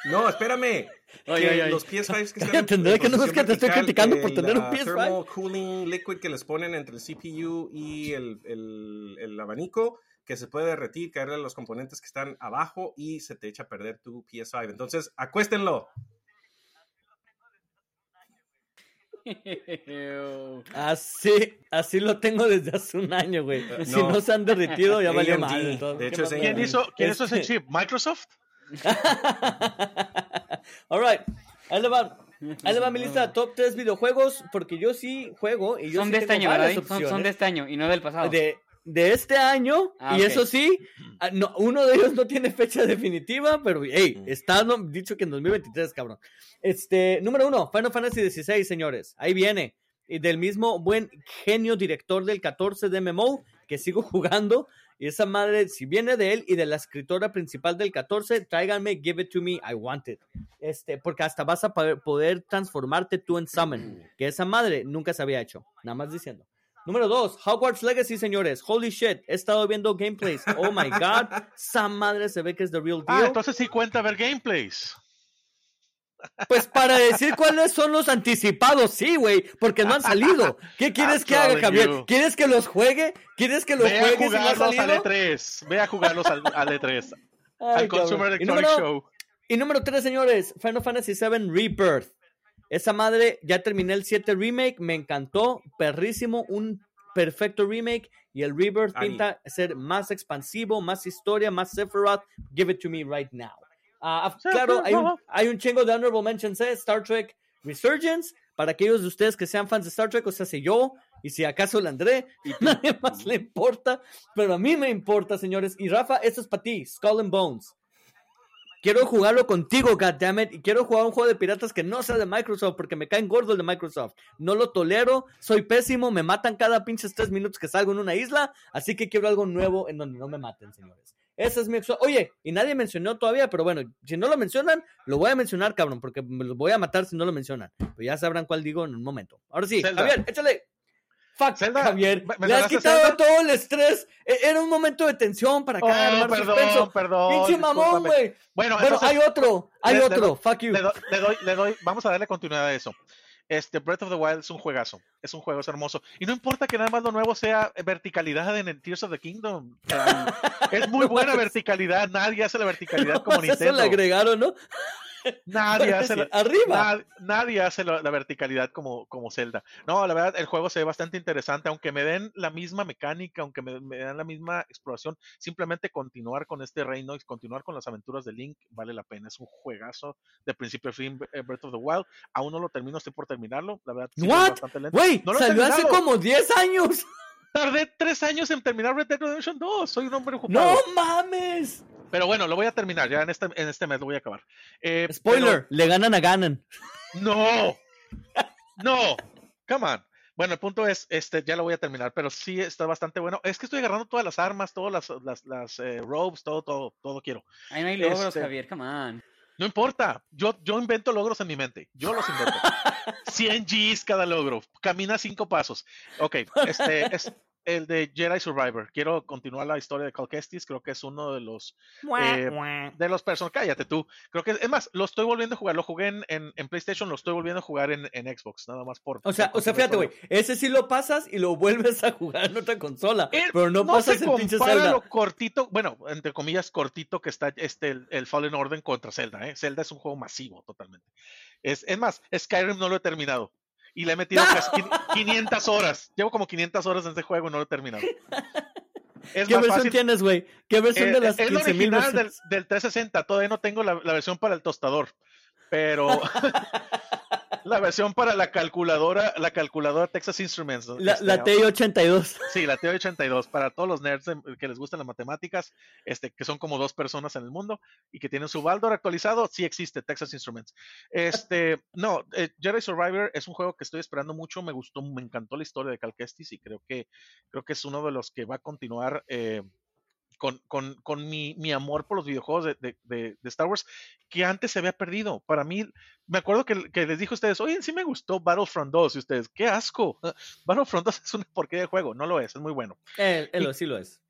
No, espérame. Ay, que ay, ay. los PS5 que están que no ves que te estoy criticando por tener un PS5. thermal cooling liquid que les ponen entre el CPU y el, el- el abanico que se puede derretir, caerle a los componentes que están abajo y se te echa a perder tu PS5. Entonces, acuéstenlo. Así, así lo tengo desde hace un año, güey. Si no. se han derretido, ya valió mal. de hecho, es ¿Quién hizo, quién hizo ese Este- chip? ¿Microsoft? All right. Ahí le va. Ahí le va mi lista de top 3 videojuegos, porque yo sí juego y yo Son sí de este año, ¿verdad? Son, son de este año y no del pasado. de, de este año, Ah, y eso sí, ah, no, uno de ellos no tiene fecha definitiva, pero hey, Mm. está no- dicho que en 2023, cabrón. Este, número uno, Final Fantasy XVI, señores. Ahí viene. Y del mismo buen genio director del 14 de MMO, que sigo jugando. Y esa madre, si viene de él y de la escritora principal del 14, tráiganme, give it to me, I want it. Este, porque hasta vas a poder, poder transformarte tú en Summon, que esa madre nunca se había hecho. Nada más diciendo. Número dos, Hogwarts Legacy, señores. Holy shit, he estado viendo gameplays. Oh my god, esa madre se ve que es the real Ah, deal. entonces sí cuenta ver gameplays. Pues para decir cuáles son los anticipados, sí, güey, porque no han salido. ¿Qué quieres que haga, Javier? you. ¿Quieres que los juegue? ¿Quieres que los Ve a juegue si no jugarlos al salido? E3. Ve a jugarlos al, al E3. Ay, al Consumer. Y Electronic número, Show. y número tres, señores, Final Fantasy VII Rebirth. Esa madre, ya terminé el 7 remake, me encantó, perrísimo, un perfecto remake. Y el Rebirth pinta ser más expansivo, más historia, más Sephiroth. Give it to me right now. Ah, claro, hay un, hay un chingo de honorable mentions, ¿eh? Star Trek Resurgence. Para aquellos de ustedes que sean fans de Star Trek, o sea, si yo, y si acaso la André, y nadie más le importa, pero a mí me importa, señores. Y Rafa, esto es para ti, Skull and Bones. Quiero jugarlo contigo, goddammit, y quiero jugar un juego de piratas que no sea de Microsoft, porque me caen gordo el de Microsoft. No lo tolero, soy pésimo, me matan cada pinches tres minutos que salgo en una isla, así que quiero algo nuevo en donde no me maten, señores. Esa es mi Oye, y nadie mencionó todavía, pero bueno, si no lo mencionan, lo voy a mencionar, cabrón, porque me los voy a matar si no lo mencionan. Pues ya sabrán cuál digo en un momento. Ahora sí, Javier, échale. Fuck, Javier. Le has quitado todo el estrés. E-, era un momento de tensión para acá. Oh, perdón, perdón. Pinche mamón, güey. Bueno, bueno hay otro. Hay otro. Fuck you. Le doy, le doy, vamos a darle continuidad a eso. Este Breath of the Wild es un juegazo, es un juego, es hermoso. Y no importa que nada más lo nuevo sea verticalidad en el Tears of the Kingdom. es muy buena verticalidad, nadie hace la verticalidad como Nintendo. Se le agregaron, ¿no? Nadie hace, la, Arriba. nadie hace la, verticalidad como, como Zelda. No, la verdad, el juego se ve bastante interesante, aunque me den la misma mecánica, aunque me, den la misma exploración, simplemente continuar con este reino y continuar con las aventuras de Link vale la pena. Es un juegazo de principio a fin, eh, Breath of the Wild. Aún no lo termino, estoy por terminarlo. La verdad, What? Güey, salió hace como 10 años. Tardé 3 años en terminar Red Dead Redemption 2. Soy un hombre ocupado. ¡No mames! Pero bueno, lo voy a terminar, ya en este, en este mes lo voy a acabar. Eh, Spoiler, le ganan a Ganon. No, no, come on. Bueno, el punto es, este, ya lo voy a terminar, pero sí está bastante bueno. Es que estoy agarrando todas las armas, todas las, las, las eh, robes, todo, todo, todo quiero. Ahí no hay logros, este, Javier, come on. No importa, yo, yo invento logros en mi mente, yo los invento. 100 Gs cada logro, camina cinco pasos. Ok, este, es, el de Jedi Survivor. Quiero continuar la historia de Cal Kestis. Creo que es uno de los eh, de los personajes. Cállate tú. Creo que es más, lo estoy volviendo a jugar. Lo jugué en, en, PlayStation, lo estoy volviendo a jugar en, en Xbox, nada más por. O sea, o sea, fíjate, güey. Ese sí lo pasas y lo vuelves a jugar en otra consola. pero no, pasas el pinche Zelda. lo cortito, bueno, entre comillas, cortito que está este el, el, Fallen Order contra Zelda, ¿eh? Zelda es un juego masivo totalmente. Es, es más, Skyrim no lo he terminado y le he metido 500 horas. Llevo como 500 horas en este juego y no lo he terminado. Es ¿Qué versión tienes, güey? ¿Qué versión de eh, las Es la original del, del, 360. Todavía no tengo la, la versión para el tostador. Pero la versión para la calculadora, la calculadora Texas Instruments. La, este, la TI-82. Sí, la TI-82. Para todos los nerds que les gustan las matemáticas, este, que son como dos personas en el mundo y que tienen su Baldor actualizado, sí existe Texas Instruments. Este, no, eh, Jedi Survivor es un juego que estoy esperando mucho. Me gustó, me encantó la historia de Cal Kestis y creo que, creo que es uno de los que va a continuar. Eh, con, con, con mi, mi, amor por los videojuegos de, de, de, Star Wars que antes se había perdido. Para mí, me acuerdo que, que, les dije a ustedes, oye, sí me gustó Battlefront 2 y ustedes, qué asco. Battlefront 2 es una porquería de juego, no lo es, es muy bueno. Eh, sí lo es.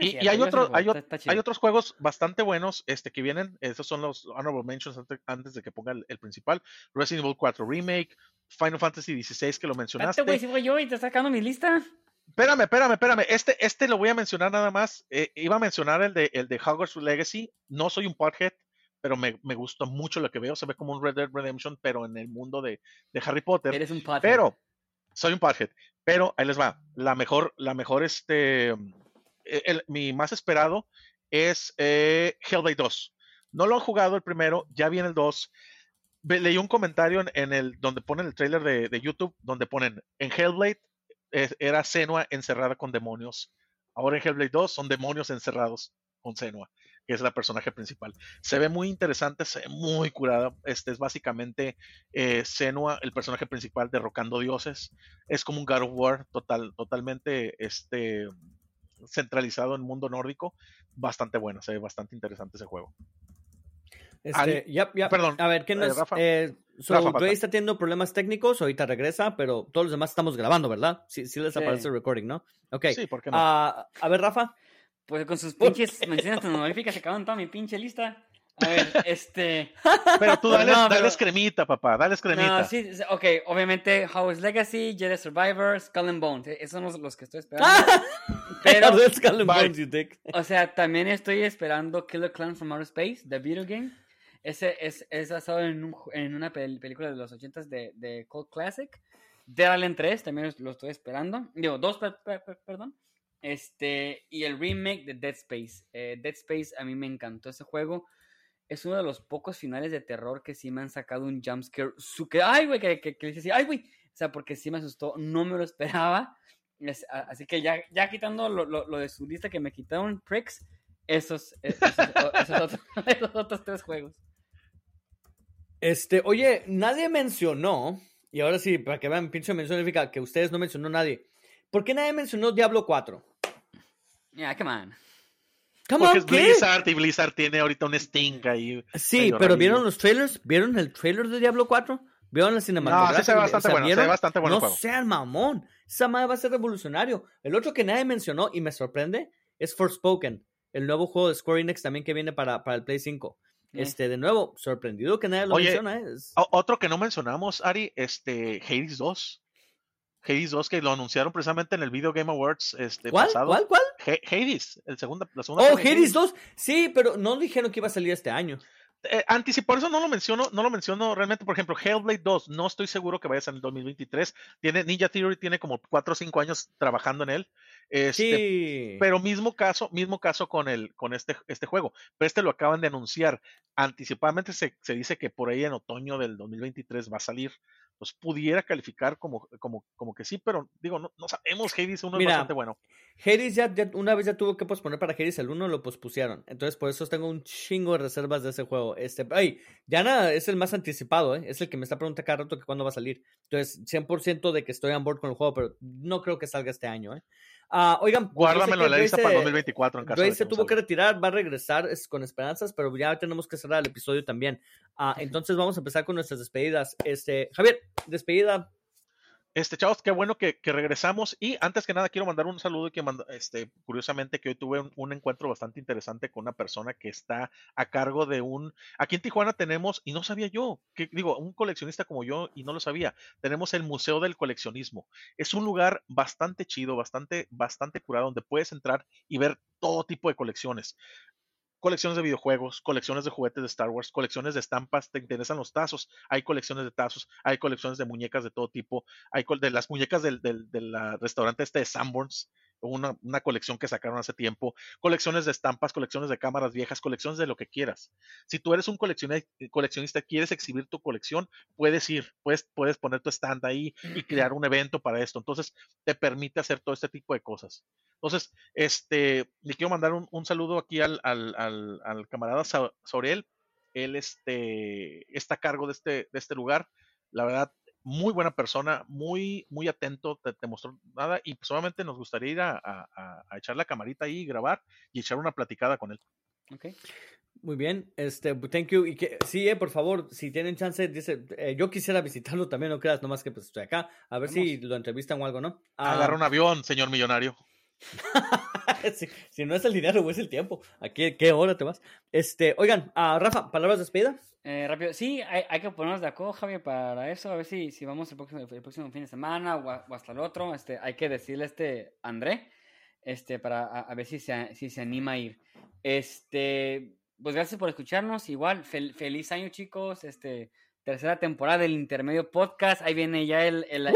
Y, y hay, otro, hay, hay, otros juegos bastante buenos este, que vienen. Esos son los honorable mentions antes, de que ponga el, principal. Resident Evil 4 Remake, Final Fantasy XVI que lo mencionaste. Este güey, yo y te sacando mi lista. Espérame, espérame, espérame. Este, este lo voy a mencionar nada más. Eh, iba a mencionar el de, el de Hogwarts Legacy. No soy un pothead, pero me, me gusta mucho lo que veo. Se ve como un Red Dead Redemption, pero en el mundo de, de Harry Potter. Eres un pothead. Pero, soy un pothead. Pero ahí les va. La mejor, la mejor, este. E, el, mi más esperado es eh, Hellblade 2. No lo han jugado el primero, ya viene el 2 leí un comentario en, en, el donde ponen el trailer de, de, YouTube donde ponen en Hellblade era Senua encerrada con demonios. Ahora en Hellblade 2 son demonios encerrados con Senua, que es la personaje principal. Se ve muy interesante, se ve muy curada. Este es básicamente eh, Senua, el personaje principal, derrocando dioses. Es como un God of War total, totalmente este, centralizado en el mundo nórdico. Bastante bueno, se ve bastante interesante ese juego. Este, ya, ya. Perdón. A ver, ¿qué nos, eh, está teniendo problemas técnicos, ahorita regresa, pero todos los demás estamos grabando, ¿verdad? Sí, sí les aparece el recording, ¿no? Ok. Sí, ¿por qué no? Uh, a ver, Rafa. Pues con sus pinches menciones tecnológicas se acaban toda mi pinche lista. A ver, este. Pero tú dale, no, dale cremita, papá, dale cremita. No, sí, ok, obviamente, Howard's Legacy, Jedi Survivor, Skull and Bones. Eh, esos son los, que estoy esperando. Pero. Skull and Bones, you dick. O sea, también estoy esperando Killer Clan from Outer Space, the video game. Ese es, es basado en, un, en una película de los 80 de, de Cold Classic. Dead Island 3, también lo estoy esperando. Digo, dos, perdón. Este, y el remake de Dead Space. Eh, Dead Space a mí me encantó ese juego. Es uno de los pocos finales de terror que sí me han sacado un jumpscare. Ay, güey, que, que, que dice así, ay, güey, sea, porque sí me asustó, no me lo esperaba. así que ya, ya quitando lo, lo, de su lista que me quitaron pricks, esos, e, esos, otros, tres juegos. Este, oye, nadie mencionó, y ahora sí, para que vean, pinche mención significa que ustedes no mencionó nadie. ¿Por qué nadie mencionó Diablo 4? Ya, yeah, come on. Porque es Blizzard y Blizzard tiene ahorita un Sting ahí. Sí, pero ¿vieron los trailers? ¿Vieron el trailer de Diablo 4? ¿Vieron la cinematografía? No, se ve bastante bueno, se ve bastante bueno No sean mamón. Esa madre va a ser revolucionario. El otro que nadie mencionó y me sorprende es Forspoken, el nuevo juego de Square Enix también que viene para, para el Play 5. Eh. Este, de nuevo, sorprendido que nadie lo menciona. Es... Otro que no mencionamos, Ari, este, Hades 2. Hades 2 que lo anunciaron precisamente en el Video Game Awards este, ¿Cuál? pasado. ¿Cuál? ¿Cuál? Hades, el segundo, la segunda. Oh, Hades 2. Sí, pero no dijeron que iba a salir este año. Eh, por eso no lo menciono, no lo menciono realmente. Por ejemplo, Hellblade 2, no estoy seguro que vaya a salir en 2023. Tiene, Ninja Theory tiene como 4 o 5 años trabajando en él. Este, sí. Pero mismo caso, mismo caso con el, con este, este juego. Pero este lo acaban de anunciar. Anticipadamente se, se dice que por ahí en otoño del 2023 va a salir pues pudiera calificar como, como, como que sí, pero digo, no, no sabemos, Hades 1 es bastante bueno. Hades ya, una vez ya tuvo que posponer para Hades el 1, lo pospusieron. Entonces, por eso tengo un chingo de reservas de ese juego. Este, ay, ya nada, es el más anticipado, ¿eh? Es el que me está preguntando cada rato que cuándo va a salir. Entonces, 100% de que estoy on board con el juego, pero no creo que salga este año, ¿eh? Uh, oigan, pues, guárdamelo en la lista para 2024 en caso de se tuvo que retirar, va a regresar es, con esperanzas, pero ya tenemos que cerrar el episodio también. Uh, entonces vamos a empezar con nuestras despedidas. Este, Javier, despedida este, chavos, qué bueno que, regresamos. Y antes que nada, quiero mandar un saludo que este, curiosamente, que hoy tuve un, encuentro bastante interesante con una persona que está a cargo de un. Aquí en Tijuana tenemos, y no sabía yo, que digo, un coleccionista como yo, y no lo sabía, tenemos el Museo del Coleccionismo. Es un lugar bastante chido, bastante, bastante curado, donde puedes entrar y ver todo tipo de colecciones colecciones de videojuegos, colecciones de juguetes de Star Wars, colecciones de estampas, te interesan los tazos, hay colecciones de tazos, hay colecciones de muñecas de todo tipo, hay de las muñecas del, del, restaurante este de Sanborns, una, una, colección que sacaron hace tiempo, colecciones de estampas, colecciones de cámaras viejas, colecciones de lo que quieras. Si tú eres un coleccionista, quieres exhibir tu colección, puedes ir, puedes, puedes poner tu stand ahí y crear un evento para esto. Entonces, te permite hacer todo este tipo de cosas. Entonces, este, le quiero mandar un, un saludo aquí al, al, al, al camarada Sorel. Él este, está a cargo de este, de este lugar. La verdad, muy buena persona, muy, muy atento, te, mostró nada y solamente nos gustaría ir a, a, echar la camarita ahí, grabar y echar una platicada con él. Ok. Muy bien, este, thank you. Y que, sí, eh, por favor, si tienen chance, dice, eh, yo quisiera visitarlo también, no creas, nomás que pues estoy acá, a ver si lo entrevistan o algo, ¿no? Agarra ah, un avión, señor millonario. si, no es el dinero o es el tiempo, ¿a qué, qué hora te vas? Este, oigan, uh, Rafa, palabras de despedida. Eh, rápido, sí, hay, hay, que ponernos de acuerdo, Javier, para eso, a ver si, si vamos el próximo, el próximo fin de semana o, hasta el otro. Este, hay que decirle a este André, este, para a, ver si se, si se anima a ir. Este, pues gracias por escucharnos. Igual, feliz año, chicos. Este, tercera temporada del Intermedio Podcast. Ahí viene ya el, el,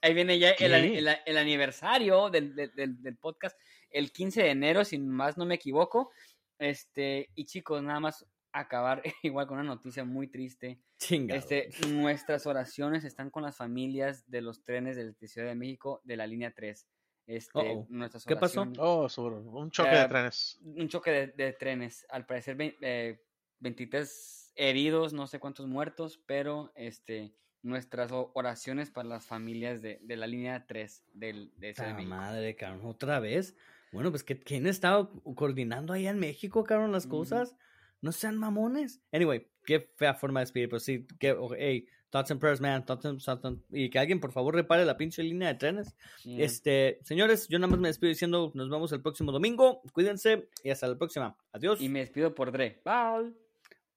Ahí viene ya el, el, aniversario del, del, del, podcast, el 15 de enero, si más no me equivoco. Este, y chicos, nada más acabar igual con una noticia muy triste. Este, nuestras oraciones están con las familias de los trenes de la Ciudad de México de la línea 3. Este, nuestras ¿Qué pasó? Oh, un choque de trenes. Un choque de, trenes. Al parecer, 23 eh, heridos, no sé cuántos muertos, pero este nuestras oraciones para las familias de, de la línea 3 del, de ese madre, cabrón, otra vez. Bueno, pues ¿quién estaba coordinando ahí en México, cabrón, las cosas? No sean mamones. Anyway, qué fea forma de despedir, pero sí, que, hey, thoughts and prayers, man, thoughts and, y que alguien por favor repare la pinche línea de trenes. Este, señores, yo nada más me despido diciendo, nos vemos el próximo domingo, cuídense y hasta la próxima. Adiós. Y me despido por Dre. Bye.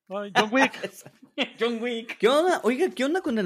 Bye. John Wick. John Wick. ¿Qué onda? Oiga, ¿qué onda con el